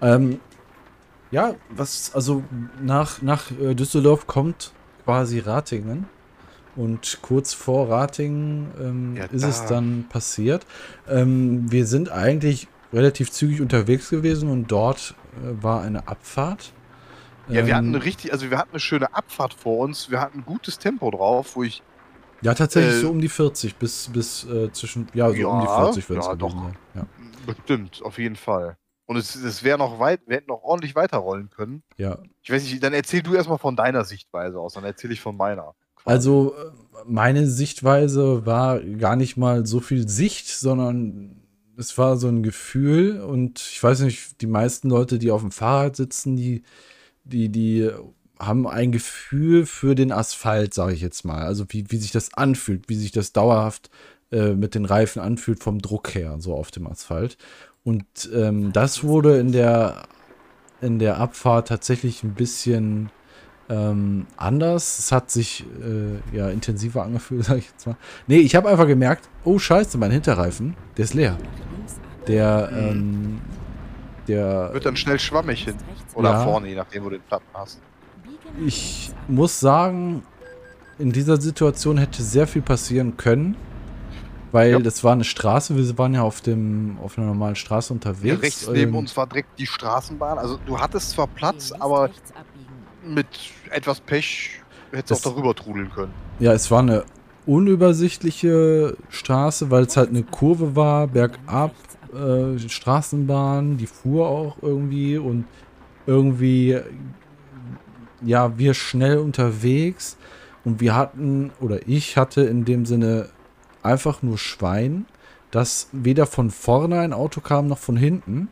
Ja, ähm, ja was, also nach, nach äh, Düsseldorf kommt quasi Ratingen. Und kurz vor Ratingen ähm, ja, ist es dann passiert. Ähm, wir sind eigentlich relativ zügig unterwegs gewesen und dort äh, war eine Abfahrt. Ja, wir hatten ähm, eine richtig, also wir hatten eine schöne Abfahrt vor uns. Wir hatten ein gutes Tempo drauf, wo ich. Ja, tatsächlich äh, so um die 40 bis, bis äh, zwischen, ja, so ja, um die 40 wird es ja, doch. Ja. Bestimmt, auf jeden Fall. Und es, es wäre noch weit, wir hätten noch ordentlich weiterrollen können. Ja. Ich weiß nicht, dann erzähl du erstmal von deiner Sichtweise aus, dann erzähle ich von meiner. Also äh, meine Sichtweise war gar nicht mal so viel Sicht, sondern es war so ein Gefühl und ich weiß nicht, die meisten Leute, die auf dem Fahrrad sitzen, die, die, die haben ein Gefühl für den Asphalt, sage ich jetzt mal. Also wie, wie sich das anfühlt, wie sich das dauerhaft äh, mit den Reifen anfühlt vom Druck her, so auf dem Asphalt. Und ähm, das wurde in der, in der Abfahrt tatsächlich ein bisschen ähm, anders. Es hat sich äh, ja intensiver angefühlt, [LAUGHS] sag ich jetzt mal. Nee, ich habe einfach gemerkt, oh scheiße, mein Hinterreifen, der ist leer. Der, ähm, der... Wird dann schnell schwammig hin. Oder ja, vorne, je nachdem, wo du den Platten hast. Ich muss sagen, in dieser Situation hätte sehr viel passieren können. Weil ja. das war eine Straße, wir waren ja auf dem auf einer normalen Straße unterwegs. Ja, rechts neben ähm, uns war direkt die Straßenbahn. Also du hattest zwar Platz, aber mit etwas Pech hättest du auch darüber trudeln können. Ja, es war eine unübersichtliche Straße, weil es halt eine Kurve war, bergab, äh, Straßenbahn, die fuhr auch irgendwie und irgendwie, ja, wir schnell unterwegs und wir hatten, oder ich hatte in dem Sinne einfach nur Schwein, dass weder von vorne ein Auto kam noch von hinten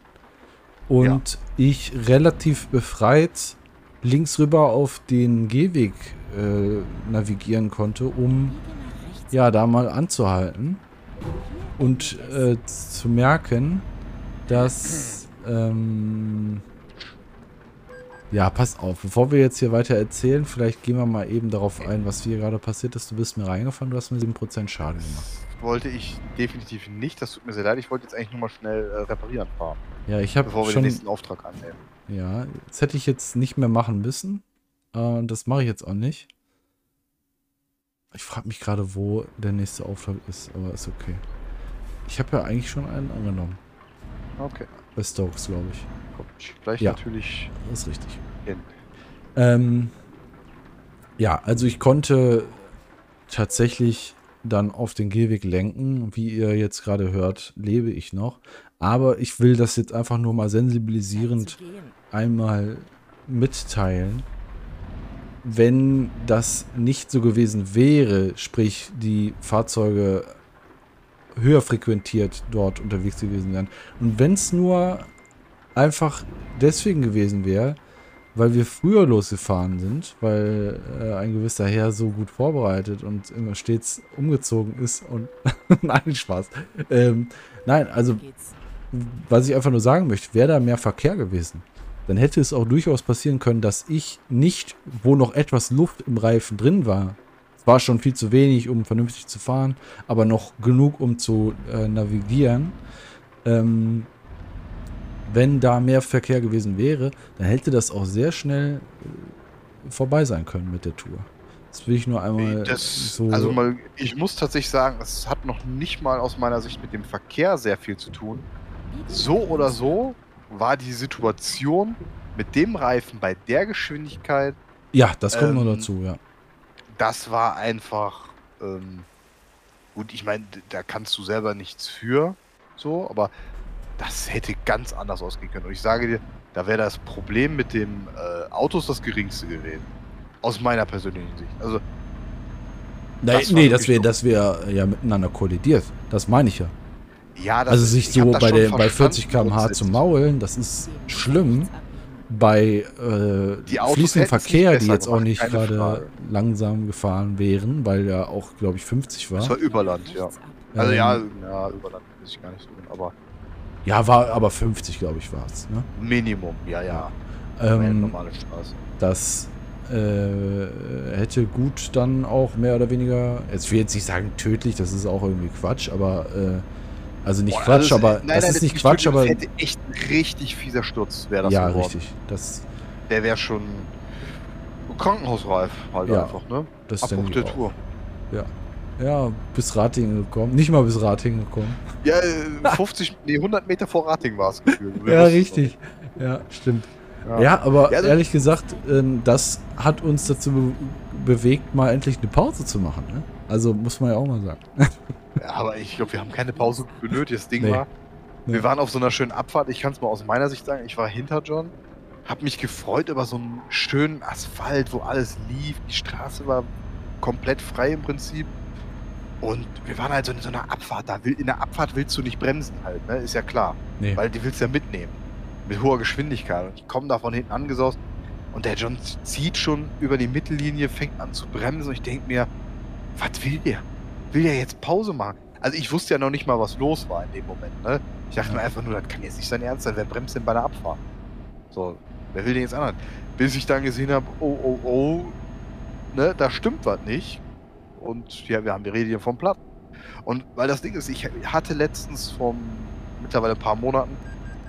und ja. ich relativ befreit links rüber auf den Gehweg äh, navigieren konnte, um ja da mal anzuhalten und äh, zu merken, dass ähm, ja, pass auf, bevor wir jetzt hier weiter erzählen, vielleicht gehen wir mal eben darauf ein, was hier gerade passiert ist. Du bist mir reingefahren, du hast mir 7% Schaden gemacht. Wollte ich definitiv nicht, das tut mir sehr leid. Ich wollte jetzt eigentlich nur mal schnell äh, reparieren fahren. Ja, ich habe Bevor wir schon, den nächsten Auftrag annehmen. Ja, das hätte ich jetzt nicht mehr machen müssen. Äh, das mache ich jetzt auch nicht. Ich frage mich gerade, wo der nächste Auftrag ist, aber ist okay. Ich habe ja eigentlich schon einen angenommen. Okay. Bei Stokes, glaube ich. Kommt gleich ja, natürlich. Das ist richtig. Ähm, ja, also ich konnte tatsächlich dann auf den Gehweg lenken. Wie ihr jetzt gerade hört, lebe ich noch. Aber ich will das jetzt einfach nur mal sensibilisierend einmal mitteilen. Wenn das nicht so gewesen wäre, sprich die Fahrzeuge höher frequentiert dort unterwegs gewesen wären. Und wenn es nur einfach deswegen gewesen wäre, weil wir früher losgefahren sind, weil äh, ein gewisser Herr so gut vorbereitet und immer stets umgezogen ist und [LAUGHS] nein, Spaß. Ähm, nein, also was ich einfach nur sagen möchte, wäre da mehr Verkehr gewesen, dann hätte es auch durchaus passieren können, dass ich nicht, wo noch etwas Luft im Reifen drin war, es war schon viel zu wenig, um vernünftig zu fahren, aber noch genug, um zu äh, navigieren, ähm, wenn da mehr Verkehr gewesen wäre, dann hätte das auch sehr schnell äh, vorbei sein können mit der Tour. Das will ich nur einmal das, so. Also mal, ich muss tatsächlich sagen, es hat noch nicht mal aus meiner Sicht mit dem Verkehr sehr viel zu tun. So oder so war die Situation mit dem Reifen bei der Geschwindigkeit. Ja, das kommt ähm, noch dazu, ja. Das war einfach. Ähm, gut, ich meine, da kannst du selber nichts für, so, aber das hätte ganz anders ausgehen können. Und ich sage dir, da wäre das Problem mit dem äh, Autos das geringste gewesen. Aus meiner persönlichen Sicht. Also. Nein, das nee, dass wir, dass wir ja miteinander kollidiert. Das meine ich ja. Ja, das, also sich so bei, der, bei 40 km/h zu maulen, das ist schlimm. Bei äh, fließendem Verkehr, die jetzt auch nicht gerade langsam gefahren wären, weil ja auch, glaube ich, 50 war. Das war Überland, ja. Also ähm, ja, ja, Überland weiß ich gar nicht so genau, aber. Ja, war aber 50, glaube ich, war es. Ne? Minimum, ja, ja. Ähm, normale Straße. Das äh, hätte gut dann auch mehr oder weniger, jetzt will ich jetzt nicht sagen tödlich, das ist auch irgendwie Quatsch, aber äh, also nicht Boah, Quatsch, also, aber nein, das nein, ist nicht Quatsch, aber. Das hätte echt ein richtig fieser Sturz, wäre das Ja, geworden. richtig. Das, der wäre schon krankenhausreif halt ja, einfach, ne? Das Abbruch der Tour. Ja. Ja, bis Ratingen gekommen. Nicht mal bis Ratingen gekommen. Ja, [LAUGHS] 50, äh, nee, 100 Meter vor Ratingen war es gefühlt. ja, richtig. Ja, stimmt. Ja, ja aber ja, also ehrlich gesagt, ähm, das hat uns dazu be bewegt, mal endlich eine Pause zu machen. Ne? Also muss man ja auch mal sagen. Ja, aber ich glaube, wir haben keine Pause benötigt. Das Ding nee. war, nee. wir waren auf so einer schönen Abfahrt. Ich kann es mal aus meiner Sicht sagen. Ich war hinter John, habe mich gefreut über so einen schönen Asphalt, wo alles lief. Die Straße war komplett frei im Prinzip. Und wir waren halt so in so einer Abfahrt. Da will, in der Abfahrt willst du nicht bremsen halt, ne? Ist ja klar. Nee. Weil die willst du ja mitnehmen. Mit hoher Geschwindigkeit. Und ich komme da von hinten angesaust. Und der John zieht schon über die Mittellinie, fängt an zu bremsen. Und ich denke mir, was will der? will ja jetzt Pause machen. Also ich wusste ja noch nicht mal, was los war in dem Moment. Ne? Ich dachte ja. mir einfach nur, das kann jetzt nicht sein Ernst sein. Wer bremst denn bei der Abfahrt? So, wer will denn jetzt anderen? Bis ich dann gesehen habe, oh, oh, oh, ne, da stimmt was nicht. Und ja, wir haben die Rede hier vom Platten. Und weil das Ding ist, ich hatte letztens vor mittlerweile ein paar Monaten,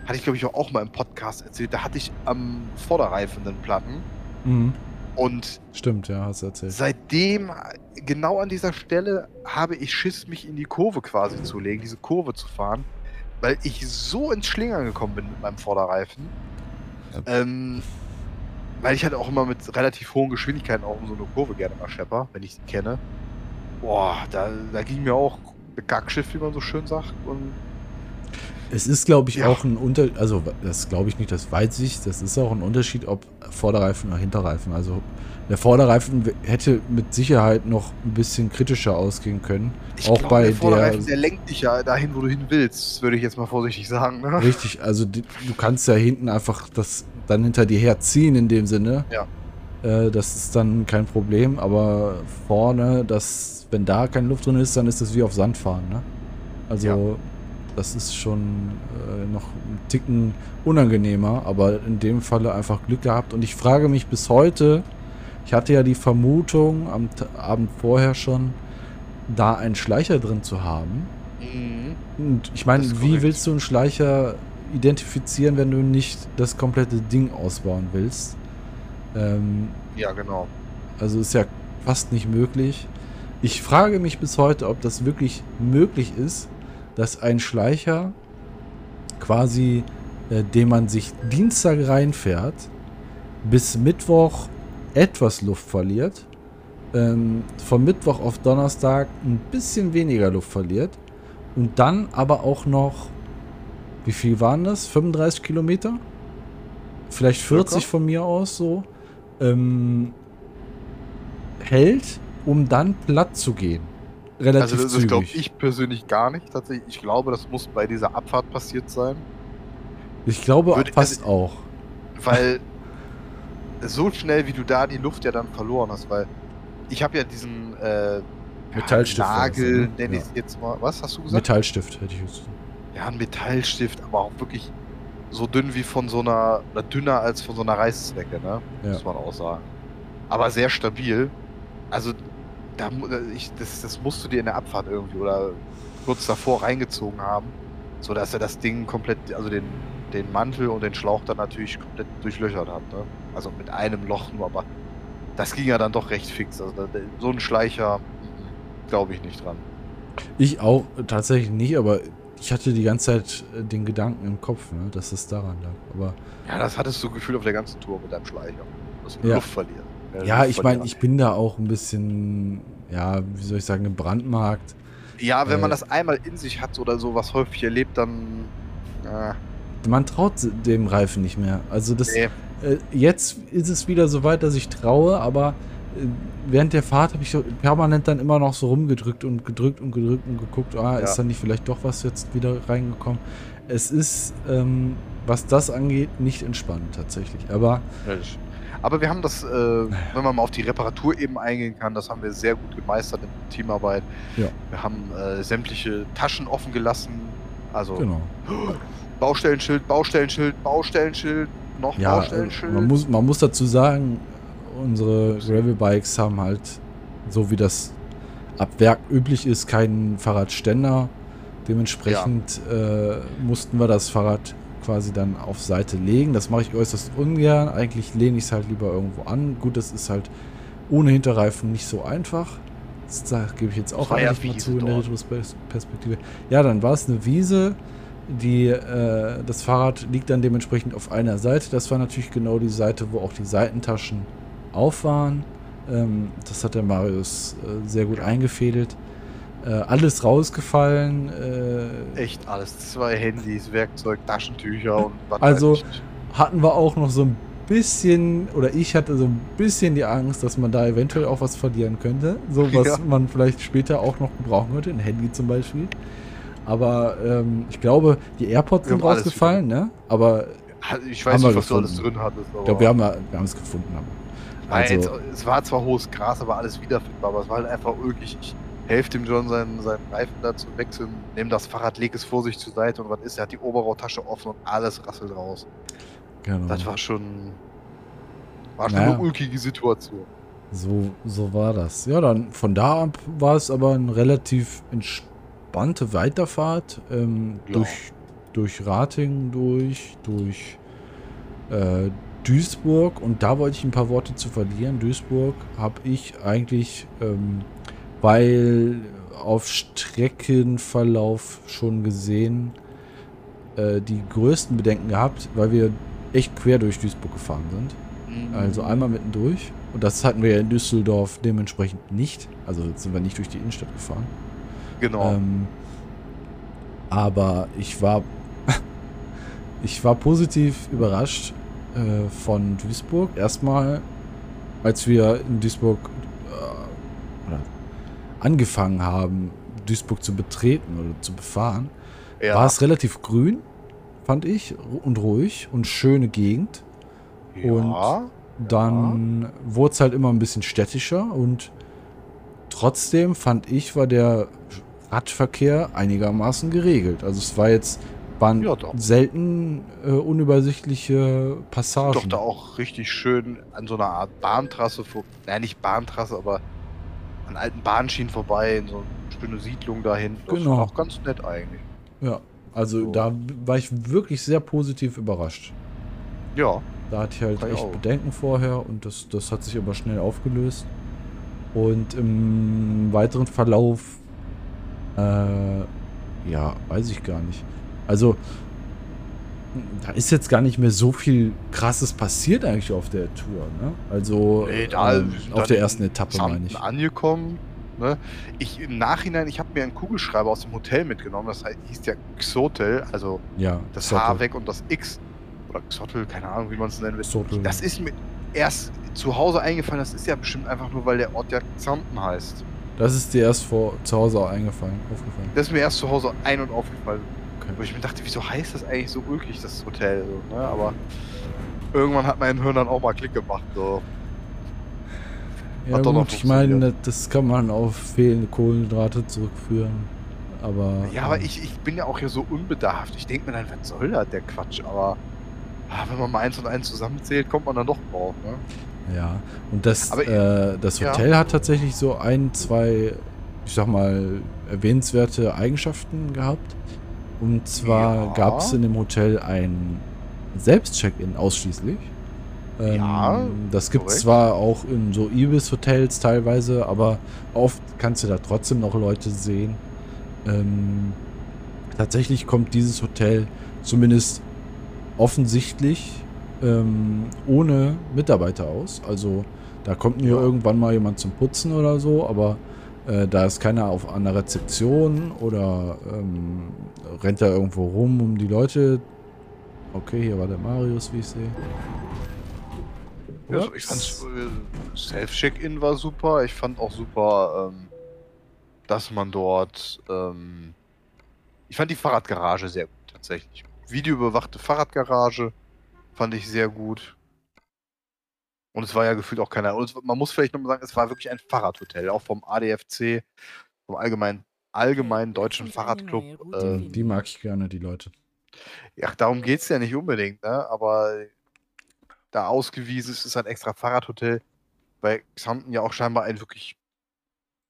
hatte ich glaube ich auch mal im Podcast erzählt, da hatte ich am Vorderreifen einen Platten. Mhm. Und stimmt, ja, hast du erzählt. Seitdem, genau an dieser Stelle, habe ich Schiss, mich in die Kurve quasi zu legen, diese Kurve zu fahren, weil ich so ins Schlingern gekommen bin mit meinem Vorderreifen. Ja. Ähm, weil ich halt auch immer mit relativ hohen Geschwindigkeiten auch um so eine Kurve gerne mal schepper, wenn ich sie kenne. Boah, da, da ging mir auch Gackschiff, wie man so schön sagt. Und es ist, glaube ich, ja. auch ein Unterschied, also das glaube ich nicht, das weiß ich, das ist auch ein Unterschied, ob Vorderreifen oder Hinterreifen. Also der Vorderreifen hätte mit Sicherheit noch ein bisschen kritischer ausgehen können. Ich auch glaub, bei der Vorderreifen, der, der lenkt dich ja dahin, wo du hin willst, würde ich jetzt mal vorsichtig sagen. Ne? Richtig, also du kannst ja hinten einfach das dann hinter dir herziehen in dem Sinne. Ja. Äh, das ist dann kein Problem, aber vorne, das, wenn da keine Luft drin ist, dann ist das wie auf Sand fahren. Ne? Also ja. Das ist schon äh, noch ein Ticken unangenehmer, aber in dem Falle einfach Glück gehabt. Und ich frage mich bis heute, ich hatte ja die Vermutung am Abend vorher schon, da einen Schleicher drin zu haben. Mhm. Und ich meine, wie willst du einen Schleicher identifizieren, wenn du nicht das komplette Ding ausbauen willst? Ähm, ja, genau. Also ist ja fast nicht möglich. Ich frage mich bis heute, ob das wirklich möglich ist, dass ein Schleicher quasi, äh, den man sich Dienstag reinfährt, bis Mittwoch etwas Luft verliert, ähm, von Mittwoch auf Donnerstag ein bisschen weniger Luft verliert und dann aber auch noch, wie viel waren das? 35 Kilometer? Vielleicht 40 Circa? von mir aus so. Ähm, hält, um dann platt zu gehen relativ Also das, das glaube ich persönlich gar nicht tatsächlich. Ich glaube, das muss bei dieser Abfahrt passiert sein. Ich glaube Würde, fast also, auch. Weil [LAUGHS] so schnell, wie du da die Luft ja dann verloren hast, weil ich habe ja diesen äh, Metallstift. Nagel, ne? nenne ich jetzt mal. Was hast du gesagt? Metallstift hätte ich jetzt. Ja, ein Metallstift, aber auch wirklich so dünn wie von so einer, oder dünner als von so einer Reißzwecke, ne? Ja. Muss man auch sagen. Aber sehr stabil. Also da, ich, das, das musst du dir in der Abfahrt irgendwie oder kurz davor reingezogen haben, so dass er das Ding komplett, also den, den Mantel und den Schlauch dann natürlich komplett durchlöchert hat. Ne? Also mit einem Loch nur, aber das ging ja dann doch recht fix. Also so ein Schleicher glaube ich nicht dran. Ich auch tatsächlich nicht, aber ich hatte die ganze Zeit äh, den Gedanken im Kopf, ne, dass es daran lag. Aber ja, das hattest du gefühlt auf der ganzen Tour mit deinem Schleicher, dass du ja. Luft verlierst. Ja, ich meine, ich bin da auch ein bisschen, ja, wie soll ich sagen, gebrandmarkt. Ja, wenn äh, man das einmal in sich hat oder so was häufig erlebt, dann. Äh. Man traut dem Reifen nicht mehr. Also das. Nee. Äh, jetzt ist es wieder so weit, dass ich traue, aber äh, während der Fahrt habe ich permanent dann immer noch so rumgedrückt und gedrückt und gedrückt und geguckt, ah, ja. ist da nicht vielleicht doch was jetzt wieder reingekommen. Es ist, ähm, was das angeht, nicht entspannt tatsächlich. Aber. Aber wir haben das, äh, wenn man mal auf die Reparatur eben eingehen kann, das haben wir sehr gut gemeistert in Teamarbeit. Ja. Wir haben äh, sämtliche Taschen offen gelassen. Also genau. [GASPS] Baustellenschild, Baustellenschild, Baustellenschild, noch ja, Baustellenschild. Man muss, man muss dazu sagen, unsere Gravel-Bikes haben halt, so wie das ab Werk üblich ist, keinen Fahrradständer. Dementsprechend ja. äh, mussten wir das Fahrrad quasi dann auf Seite legen. Das mache ich äußerst ungern. Eigentlich lehne ich es halt lieber irgendwo an. Gut, das ist halt ohne Hinterreifen nicht so einfach. Das gebe ich jetzt auch eigentlich mal zu in der Retrospektive. Ja, dann war es eine Wiese. Die, äh, das Fahrrad liegt dann dementsprechend auf einer Seite. Das war natürlich genau die Seite, wo auch die Seitentaschen auf waren. Ähm, das hat der Marius äh, sehr gut eingefädelt. Äh, alles rausgefallen. Äh, Echt alles. Zwei Handys, Werkzeug, Taschentücher und was Also hatten wir auch noch so ein bisschen, oder ich hatte so ein bisschen die Angst, dass man da eventuell auch was verlieren könnte. So [LAUGHS] was ja. man vielleicht später auch noch gebrauchen könnte, ein Handy zum Beispiel. Aber ähm, ich glaube, die AirPods sind rausgefallen, ne? Aber ich weiß nicht, was gefunden. du alles drin hattest. Ich glaube, wir haben, haben es gefunden. Also, Nein, es war zwar hohes Gras, aber alles wiederfindbar, aber es war halt einfach wirklich. Ich, helfe dem John seinen, seinen Reifen da zu wechseln, nehme das Fahrrad, lege es vor sich zur Seite und was ist? Er hat die Oberrohrtasche offen und alles rasselt raus. Genau. Das war schon, war schon naja. eine ulkige Situation. So, so war das. Ja, dann von da ab war es aber eine relativ entspannte Weiterfahrt ähm, ja. durch, durch Rating durch, durch äh, Duisburg und da wollte ich ein paar Worte zu verlieren. Duisburg habe ich eigentlich ähm, weil auf Streckenverlauf schon gesehen äh, die größten Bedenken gehabt, weil wir echt quer durch Duisburg gefahren sind. Mhm. Also einmal mittendurch. Und das hatten wir ja in Düsseldorf dementsprechend nicht. Also sind wir nicht durch die Innenstadt gefahren. Genau. Ähm, aber ich war [LAUGHS] ich war positiv überrascht äh, von Duisburg. Erstmal, als wir in Duisburg angefangen haben, Duisburg zu betreten oder zu befahren, ja. war es relativ grün, fand ich, und ruhig und schöne Gegend. Ja, und dann ja. wurde es halt immer ein bisschen städtischer und trotzdem fand ich, war der Radverkehr einigermaßen geregelt. Also es war jetzt waren ja, selten äh, unübersichtliche Passagen. Doch da auch richtig schön an so einer Art Bahntrasse, nein nicht Bahntrasse, aber an alten Bahnschienen vorbei, in so eine schöne Siedlung dahin. Das genau. auch ganz nett eigentlich. Ja, also so. da war ich wirklich sehr positiv überrascht. Ja. Da hatte ich halt echt ich Bedenken vorher und das, das hat sich aber schnell aufgelöst. Und im weiteren Verlauf, äh, ja, weiß ich gar nicht. Also, da ist jetzt gar nicht mehr so viel krasses passiert eigentlich auf der Tour, ne? Also nee, da, ähm, auf der ersten Etappe meine ich. angekommen. Ne? Ich im Nachhinein, ich habe mir einen Kugelschreiber aus dem Hotel mitgenommen, das heißt, hieß ja Xotel, also ja, das Xotel. H weg und das X oder Xotel, keine Ahnung, wie man es nennen will. Xotel. Das ist mir erst zu Hause eingefallen, das ist ja bestimmt einfach nur, weil der Ort ja Xanten heißt. Das ist dir erst vor zu Hause eingefallen, aufgefallen. Das ist mir erst zu Hause ein- und aufgefallen. Okay. Wo ich mir dachte, wieso heißt das eigentlich so ulkig, das Hotel? So, ne? Aber irgendwann hat mein Hirn dann auch mal Klick gemacht. So. Ja, gut, ich meine, das kann man auf fehlende Kohlenhydrate zurückführen. Aber. Ja, aber ich, ich bin ja auch hier so unbedarft. Ich denke mir dann, was soll das, der Quatsch? Aber ah, wenn man mal eins und eins zusammenzählt, kommt man dann doch drauf. Ne? Ja, und das, aber, äh, das Hotel ja. hat tatsächlich so ein, zwei, ich sag mal, erwähnenswerte Eigenschaften gehabt. Und zwar ja. gab es in dem Hotel ein Selbstcheck-in ausschließlich. Ähm, ja. Das gibt es zwar auch in so Ibis-Hotels teilweise, aber oft kannst du da trotzdem noch Leute sehen. Ähm, tatsächlich kommt dieses Hotel zumindest offensichtlich ähm, ohne Mitarbeiter aus. Also da kommt nur ja. irgendwann mal jemand zum Putzen oder so, aber äh, da ist keiner auf einer Rezeption oder ähm, rennt da irgendwo rum, um die Leute. Okay, hier war der Marius, wie ich sehe. Ja, ich fand äh, Self-Check-In war super. Ich fand auch super, ähm, dass man dort. Ähm, ich fand die Fahrradgarage sehr gut, tatsächlich. Videoüberwachte Fahrradgarage fand ich sehr gut. Und es war ja gefühlt auch keiner. Und man muss vielleicht nochmal sagen, es war wirklich ein Fahrradhotel, auch vom ADFC, vom allgemeinen, allgemeinen deutschen Fahrradclub. Äh, die mag ich gerne, die Leute. Ja, darum geht es ja nicht unbedingt, ne? aber da ausgewiesen ist, ist ein extra Fahrradhotel, weil Xanten ja auch scheinbar ein wirklich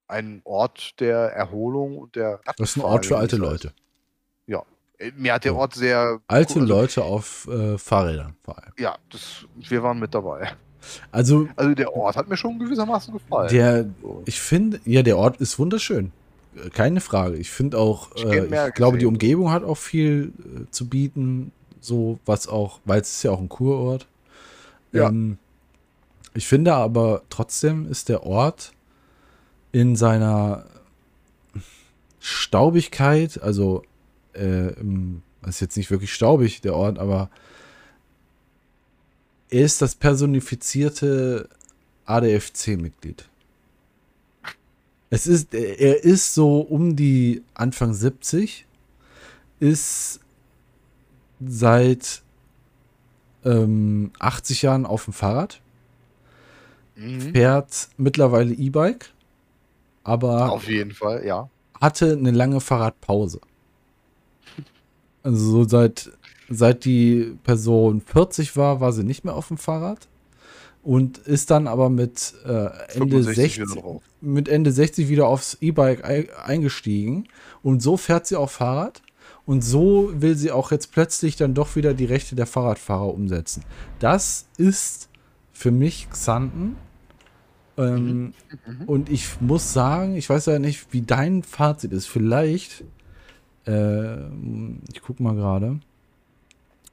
ein Ort der Erholung und der Das ist ein Ort für alte Leute. Ja. Äh, mir hat der Ort sehr. Alte also, Leute auf äh, Fahrrädern vor allem. Ja, das, wir waren mit dabei. Also, also der Ort hat mir schon gewissermaßen gefallen. Der, ich finde, ja, der Ort ist wunderschön. Keine Frage. Ich finde auch, ich, äh, ich glaube, die Umgebung hat auch viel äh, zu bieten. So, was auch, weil es ist ja auch ein Kurort. Ja. Ähm, ich finde aber trotzdem ist der Ort in seiner Staubigkeit, also äh, ist jetzt nicht wirklich staubig, der Ort, aber er ist das personifizierte ADFC-Mitglied. Es ist, er ist so um die Anfang 70, ist seit ähm, 80 Jahren auf dem Fahrrad, mhm. fährt mittlerweile E-Bike, aber auf jeden Fall, ja. Hatte eine lange Fahrradpause. Also so seit seit die Person 40 war, war sie nicht mehr auf dem Fahrrad und ist dann aber mit äh, Ende 60 mit Ende 60 wieder aufs E-Bike eingestiegen und so fährt sie auch Fahrrad und so will sie auch jetzt plötzlich dann doch wieder die Rechte der Fahrradfahrer umsetzen. Das ist für mich Xanten. Ähm, mhm. Mhm. Und ich muss sagen, ich weiß ja nicht, wie dein Fazit ist. Vielleicht, äh, ich gucke mal gerade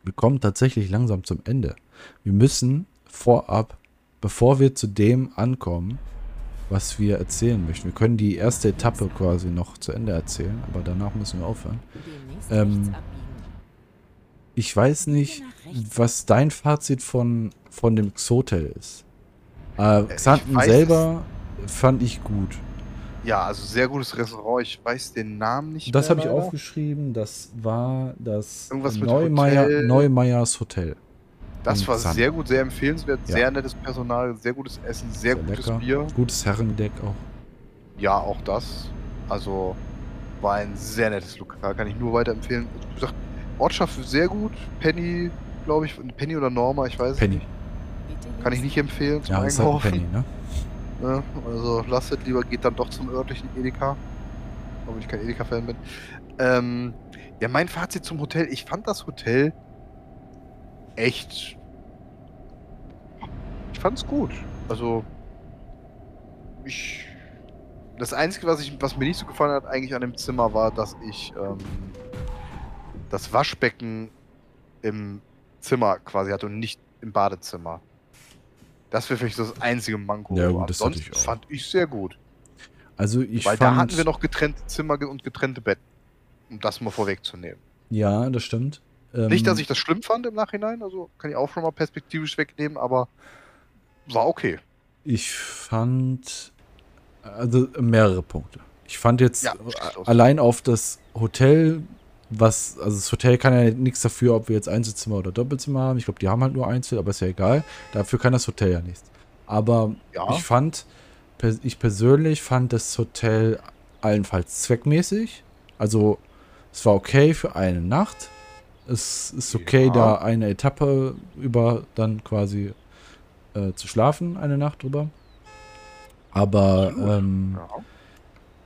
wir kommen tatsächlich langsam zum Ende. Wir müssen vorab, bevor wir zu dem ankommen, was wir erzählen möchten. Wir können die erste Etappe quasi noch zu Ende erzählen, aber danach müssen wir aufhören. Ähm, ich weiß nicht, was dein Fazit von, von dem Xotel ist. Äh, Xanten selber fand ich gut. Ja, also sehr gutes Restaurant. Ich weiß den Namen nicht Das habe ich aufgeschrieben. Das war das Neumeier, Hotel. Neumeyers Hotel. Das war Zand. sehr gut, sehr empfehlenswert. Ja. Sehr nettes Personal, sehr gutes Essen, sehr, sehr gutes lecker. Bier. Gutes Herrendeck auch. Ja, auch das. Also war ein sehr nettes Lokal. Kann ich nur weiterempfehlen. Wie gesagt, Ortschaft sehr gut. Penny, glaube ich. Penny oder Norma, ich weiß Penny. nicht. Kann ich nicht empfehlen zum ja, Einkaufen. Ist halt Penny, ne? [LAUGHS] Ne? Also lasst lieber, geht dann doch zum örtlichen Edeka. Obwohl ich kein Edeka-Fan bin. Ähm, ja, mein Fazit zum Hotel. Ich fand das Hotel echt. Ich fand's gut. Also. Ich. Das Einzige, was, ich, was mir nicht so gefallen hat, eigentlich an dem Zimmer, war, dass ich ähm, das Waschbecken im Zimmer quasi hatte und nicht im Badezimmer. Das wäre vielleicht das einzige Manko. Ja, gut, das Ansonsten ich fand ich sehr gut. Also ich Weil fand, da hatten wir noch getrennte Zimmer und getrennte Betten. Um das mal vorwegzunehmen. Ja, das stimmt. Ähm, Nicht, dass ich das schlimm fand im Nachhinein, also kann ich auch schon mal perspektivisch wegnehmen, aber war okay. Ich fand also mehrere Punkte. Ich fand jetzt ja, allein auf das Hotel was, also das Hotel kann ja nichts dafür, ob wir jetzt Einzelzimmer oder Doppelzimmer haben. Ich glaube, die haben halt nur Einzel, aber ist ja egal. Dafür kann das Hotel ja nichts. Aber ja. ich fand, ich persönlich fand das Hotel allenfalls zweckmäßig. Also es war okay für eine Nacht. Es ist okay, ja. da eine Etappe über dann quasi äh, zu schlafen, eine Nacht drüber. Aber ähm, ja.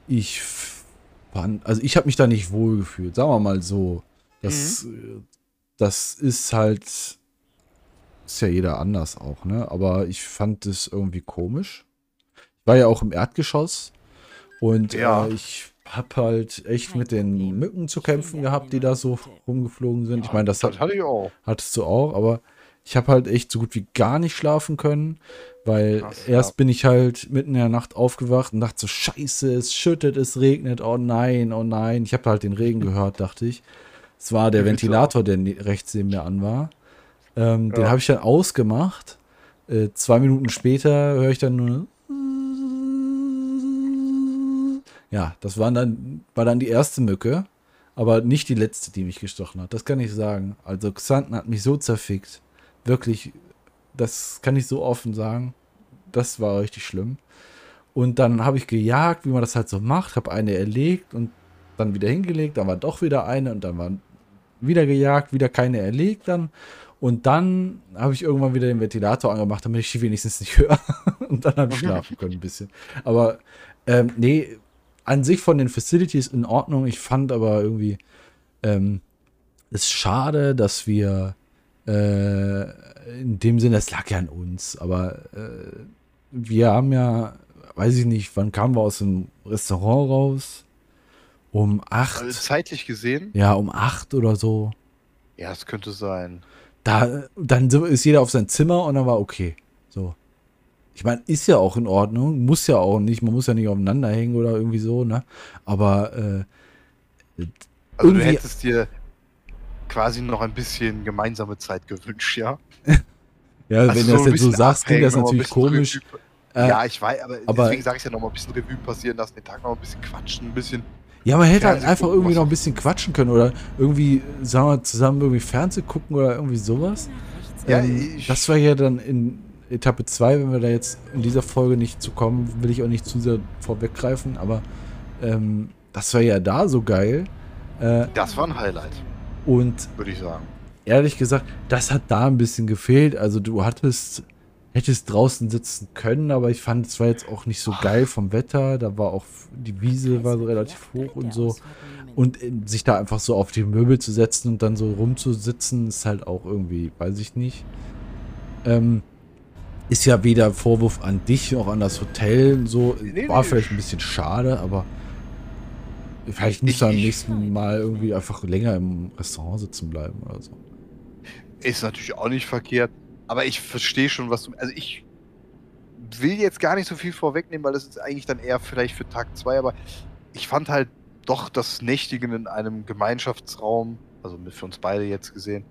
ich also ich habe mich da nicht wohl gefühlt, sagen wir mal so. Das, mhm. das ist halt, ist ja jeder anders auch, ne? Aber ich fand es irgendwie komisch. Ich war ja auch im Erdgeschoss und ja. äh, ich habe halt echt mit den Mücken zu kämpfen gehabt, die da so rumgeflogen sind. Ich meine, das, das hatte ich auch. Hattest du auch, aber ich habe halt echt so gut wie gar nicht schlafen können. Weil Krass, erst ja. bin ich halt mitten in der Nacht aufgewacht und dachte so, scheiße, es schüttet, es regnet, oh nein, oh nein. Ich habe halt den Regen gehört, dachte ich. Es war der Ventilator, der rechts neben mir an war. Ähm, ja. Den habe ich dann ausgemacht, Äh, zwei Minuten später höre ich dann nur. Ja, das waren dann, war dann die erste Mücke, aber nicht die letzte, die mich gestochen hat. Das kann ich sagen. Also Xanten hat mich so zerfickt. Wirklich, das kann ich so offen sagen. Das war richtig schlimm. Und dann habe ich gejagt, wie man das halt so macht, habe eine erlegt und dann wieder hingelegt, dann war doch wieder eine und dann war wieder gejagt, wieder keine erlegt dann. Und dann habe ich irgendwann wieder den Ventilator angemacht, damit ich sie wenigstens nicht [LAUGHS] höre. und dann habe ich [LAUGHS] schlafen können ein bisschen. Aber ähm, nee, an sich von den Facilities in Ordnung. Ich fand aber irgendwie ähm, es schade, dass wir äh, in dem Sinne, es lag ja an uns, aber äh, wir haben ja, weiß ich nicht, wann kamen wir aus dem Restaurant raus? Um acht. Also zeitlich gesehen? Ja, um acht oder so. Ja, es könnte sein. Da, dann ist jeder auf sein Zimmer und dann war okay. So. Ich meine, ist ja auch in Ordnung, muss ja auch nicht, man muss ja nicht aufeinander hängen oder irgendwie so, ne? Aber äh, also du hättest dir quasi noch ein bisschen gemeinsame Zeit gewünscht, ja? [LAUGHS] ja, also wenn du das jetzt so sagst, klingt das natürlich komisch. Äh, ja, ich weiß, aber, aber deswegen sage ich ja noch mal ein bisschen Revue passieren lassen, den Tag noch ein bisschen quatschen, ein bisschen ja, man hätte halt einfach irgendwie noch ein bisschen quatschen können oder irgendwie, sagen wir, zusammen irgendwie Fernsehen gucken oder irgendwie sowas. Ja, ähm, das war ja dann in Etappe 2, wenn wir da jetzt in dieser Folge nicht zu kommen, will ich auch nicht zu sehr vorweggreifen, aber ähm, das war ja da so geil. Äh, das war ein Highlight. Und würde ich sagen. Ehrlich gesagt, das hat da ein bisschen gefehlt. Also du hattest hättest draußen sitzen können, aber ich fand es war jetzt auch nicht so geil vom Wetter. Da war auch die Wiese war so relativ hoch und so. Und äh, sich da einfach so auf die Möbel zu setzen und dann so rumzusitzen, ist halt auch irgendwie, weiß ich nicht. Ähm, ist ja weder Vorwurf an dich noch an das Hotel. So nee, war nee. vielleicht ein bisschen schade, aber vielleicht muss er am nächsten Mal irgendwie einfach länger im Restaurant sitzen bleiben oder so. Ist natürlich auch nicht verkehrt. Aber ich verstehe schon, was du. Also ich will jetzt gar nicht so viel vorwegnehmen, weil das ist eigentlich dann eher vielleicht für Tag 2, aber ich fand halt doch das Nächtigen in einem Gemeinschaftsraum, also für uns beide jetzt gesehen,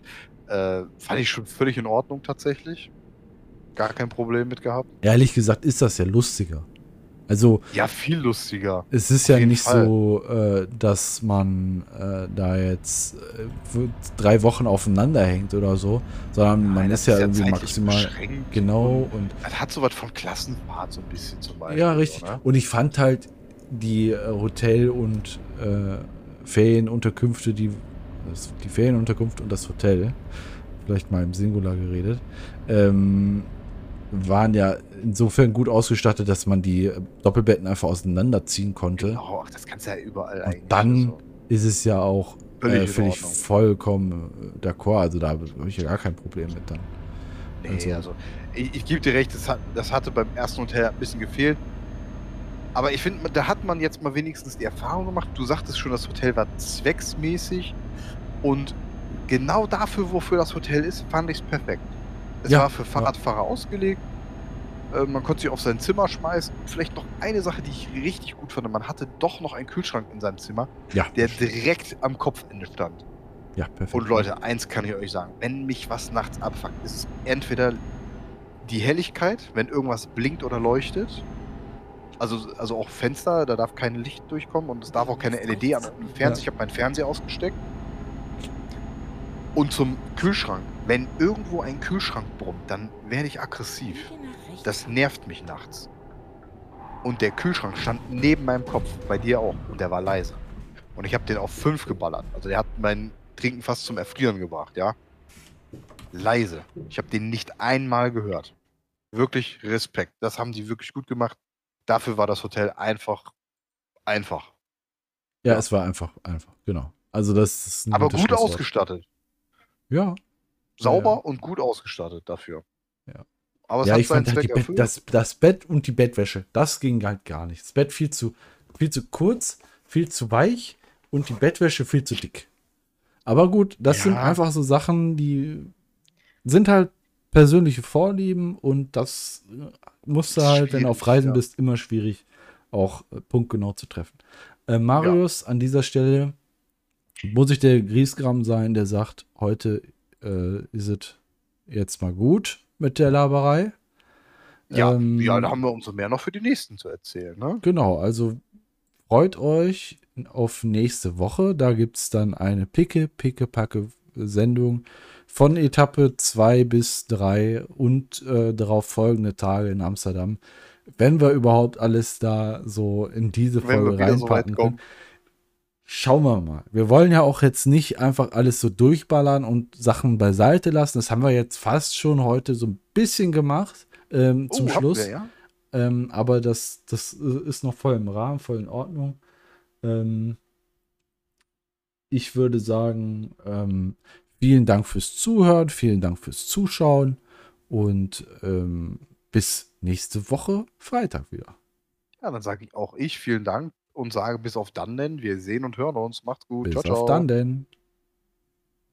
äh, fand ich schon völlig in Ordnung tatsächlich. Gar kein Problem mit gehabt. Ehrlich gesagt ist das ja lustiger. Also. Ja, viel lustiger. Es ist ja nicht Fall. so, äh, dass man äh, da jetzt äh, drei Wochen aufeinander hängt oder so, sondern Nein, man ist ja ist irgendwie maximal. Genau. Und, und das hat sowas von Klassenfahrt so ein bisschen zum Beispiel. Ja, richtig. Oder? Und ich fand halt die äh, Hotel- und äh, Ferienunterkünfte, die, die Ferienunterkunft und das Hotel, vielleicht mal im Singular geredet, ähm, waren ja insofern gut ausgestattet, dass man die Doppelbetten einfach auseinanderziehen konnte. Genau, das kannst du ja überall Und eigentlich. Dann so. ist es ja auch völlig, äh, völlig vollkommen äh, d'accord. Also da habe ich ja gar kein Problem mit dann. Nee, also, also ich, ich gebe dir recht, das, hat, das hatte beim ersten Hotel ein bisschen gefehlt. Aber ich finde, da hat man jetzt mal wenigstens die Erfahrung gemacht. Du sagtest schon, das Hotel war zwecksmäßig und genau dafür, wofür das Hotel ist, fand ich es perfekt. Es ja, war für Fahrradfahrer ja. ausgelegt. Äh, man konnte sich auf sein Zimmer schmeißen. Vielleicht noch eine Sache, die ich richtig gut fand. Man hatte doch noch einen Kühlschrank in seinem Zimmer, ja. der direkt am Kopfende stand. Ja, perfekt. Und Leute, eins kann ich euch sagen. Wenn mich was nachts abfuckt, ist es entweder die Helligkeit, wenn irgendwas blinkt oder leuchtet. Also, also auch Fenster, da darf kein Licht durchkommen und es darf auch keine LED am Fernseher. Ja. Ich habe meinen Fernseher ausgesteckt. Und zum Kühlschrank. Wenn irgendwo ein Kühlschrank brummt, dann werde ich aggressiv. Das nervt mich nachts. Und der Kühlschrank stand neben meinem Kopf, bei dir auch. Und der war leise. Und ich habe den auf 5 geballert. Also der hat mein Trinken fast zum Erfrieren gebracht, ja. Leise. Ich habe den nicht einmal gehört. Wirklich Respekt. Das haben die wirklich gut gemacht. Dafür war das Hotel einfach einfach. Ja, ja. es war einfach, einfach, genau. Also das ist Aber gut ausgestattet. Ja. Sauber ja. und gut ausgestattet dafür. Ja. Aber ja, ich fand halt Bett, das, das Bett und die Bettwäsche, das ging halt gar nicht. Das Bett viel zu, viel zu kurz, viel zu weich und die Bettwäsche viel zu dick. Aber gut, das ja. sind einfach so Sachen, die sind halt persönliche Vorlieben und das musst du halt, wenn du auf Reisen ja. bist, immer schwierig, auch äh, punktgenau zu treffen. Äh, Marius, ja. an dieser Stelle muss ich der Griesgram sein, der sagt, heute äh, ist es jetzt mal gut mit der Laberei. Ja, ähm, ja, da haben wir umso mehr noch für die nächsten zu erzählen. Ne? Genau, also freut euch auf nächste Woche. Da gibt es dann eine picke, picke, packe Sendung von Etappe 2 bis 3 und äh, darauf folgende Tage in Amsterdam. Wenn wir überhaupt alles da so in diese Folge reinpacken so können. Schauen wir mal. Wir wollen ja auch jetzt nicht einfach alles so durchballern und Sachen beiseite lassen. Das haben wir jetzt fast schon heute so ein bisschen gemacht ähm, zum oh, Schluss. Wir, ja? ähm, aber das, das ist noch voll im Rahmen, voll in Ordnung. Ähm, ich würde sagen, ähm, vielen Dank fürs Zuhören, vielen Dank fürs Zuschauen und ähm, bis nächste Woche Freitag wieder. Ja, dann sage ich auch ich vielen Dank und sage bis auf dann denn. Wir sehen und hören uns. Macht's gut. Bis ciao, auf ciao. dann denn.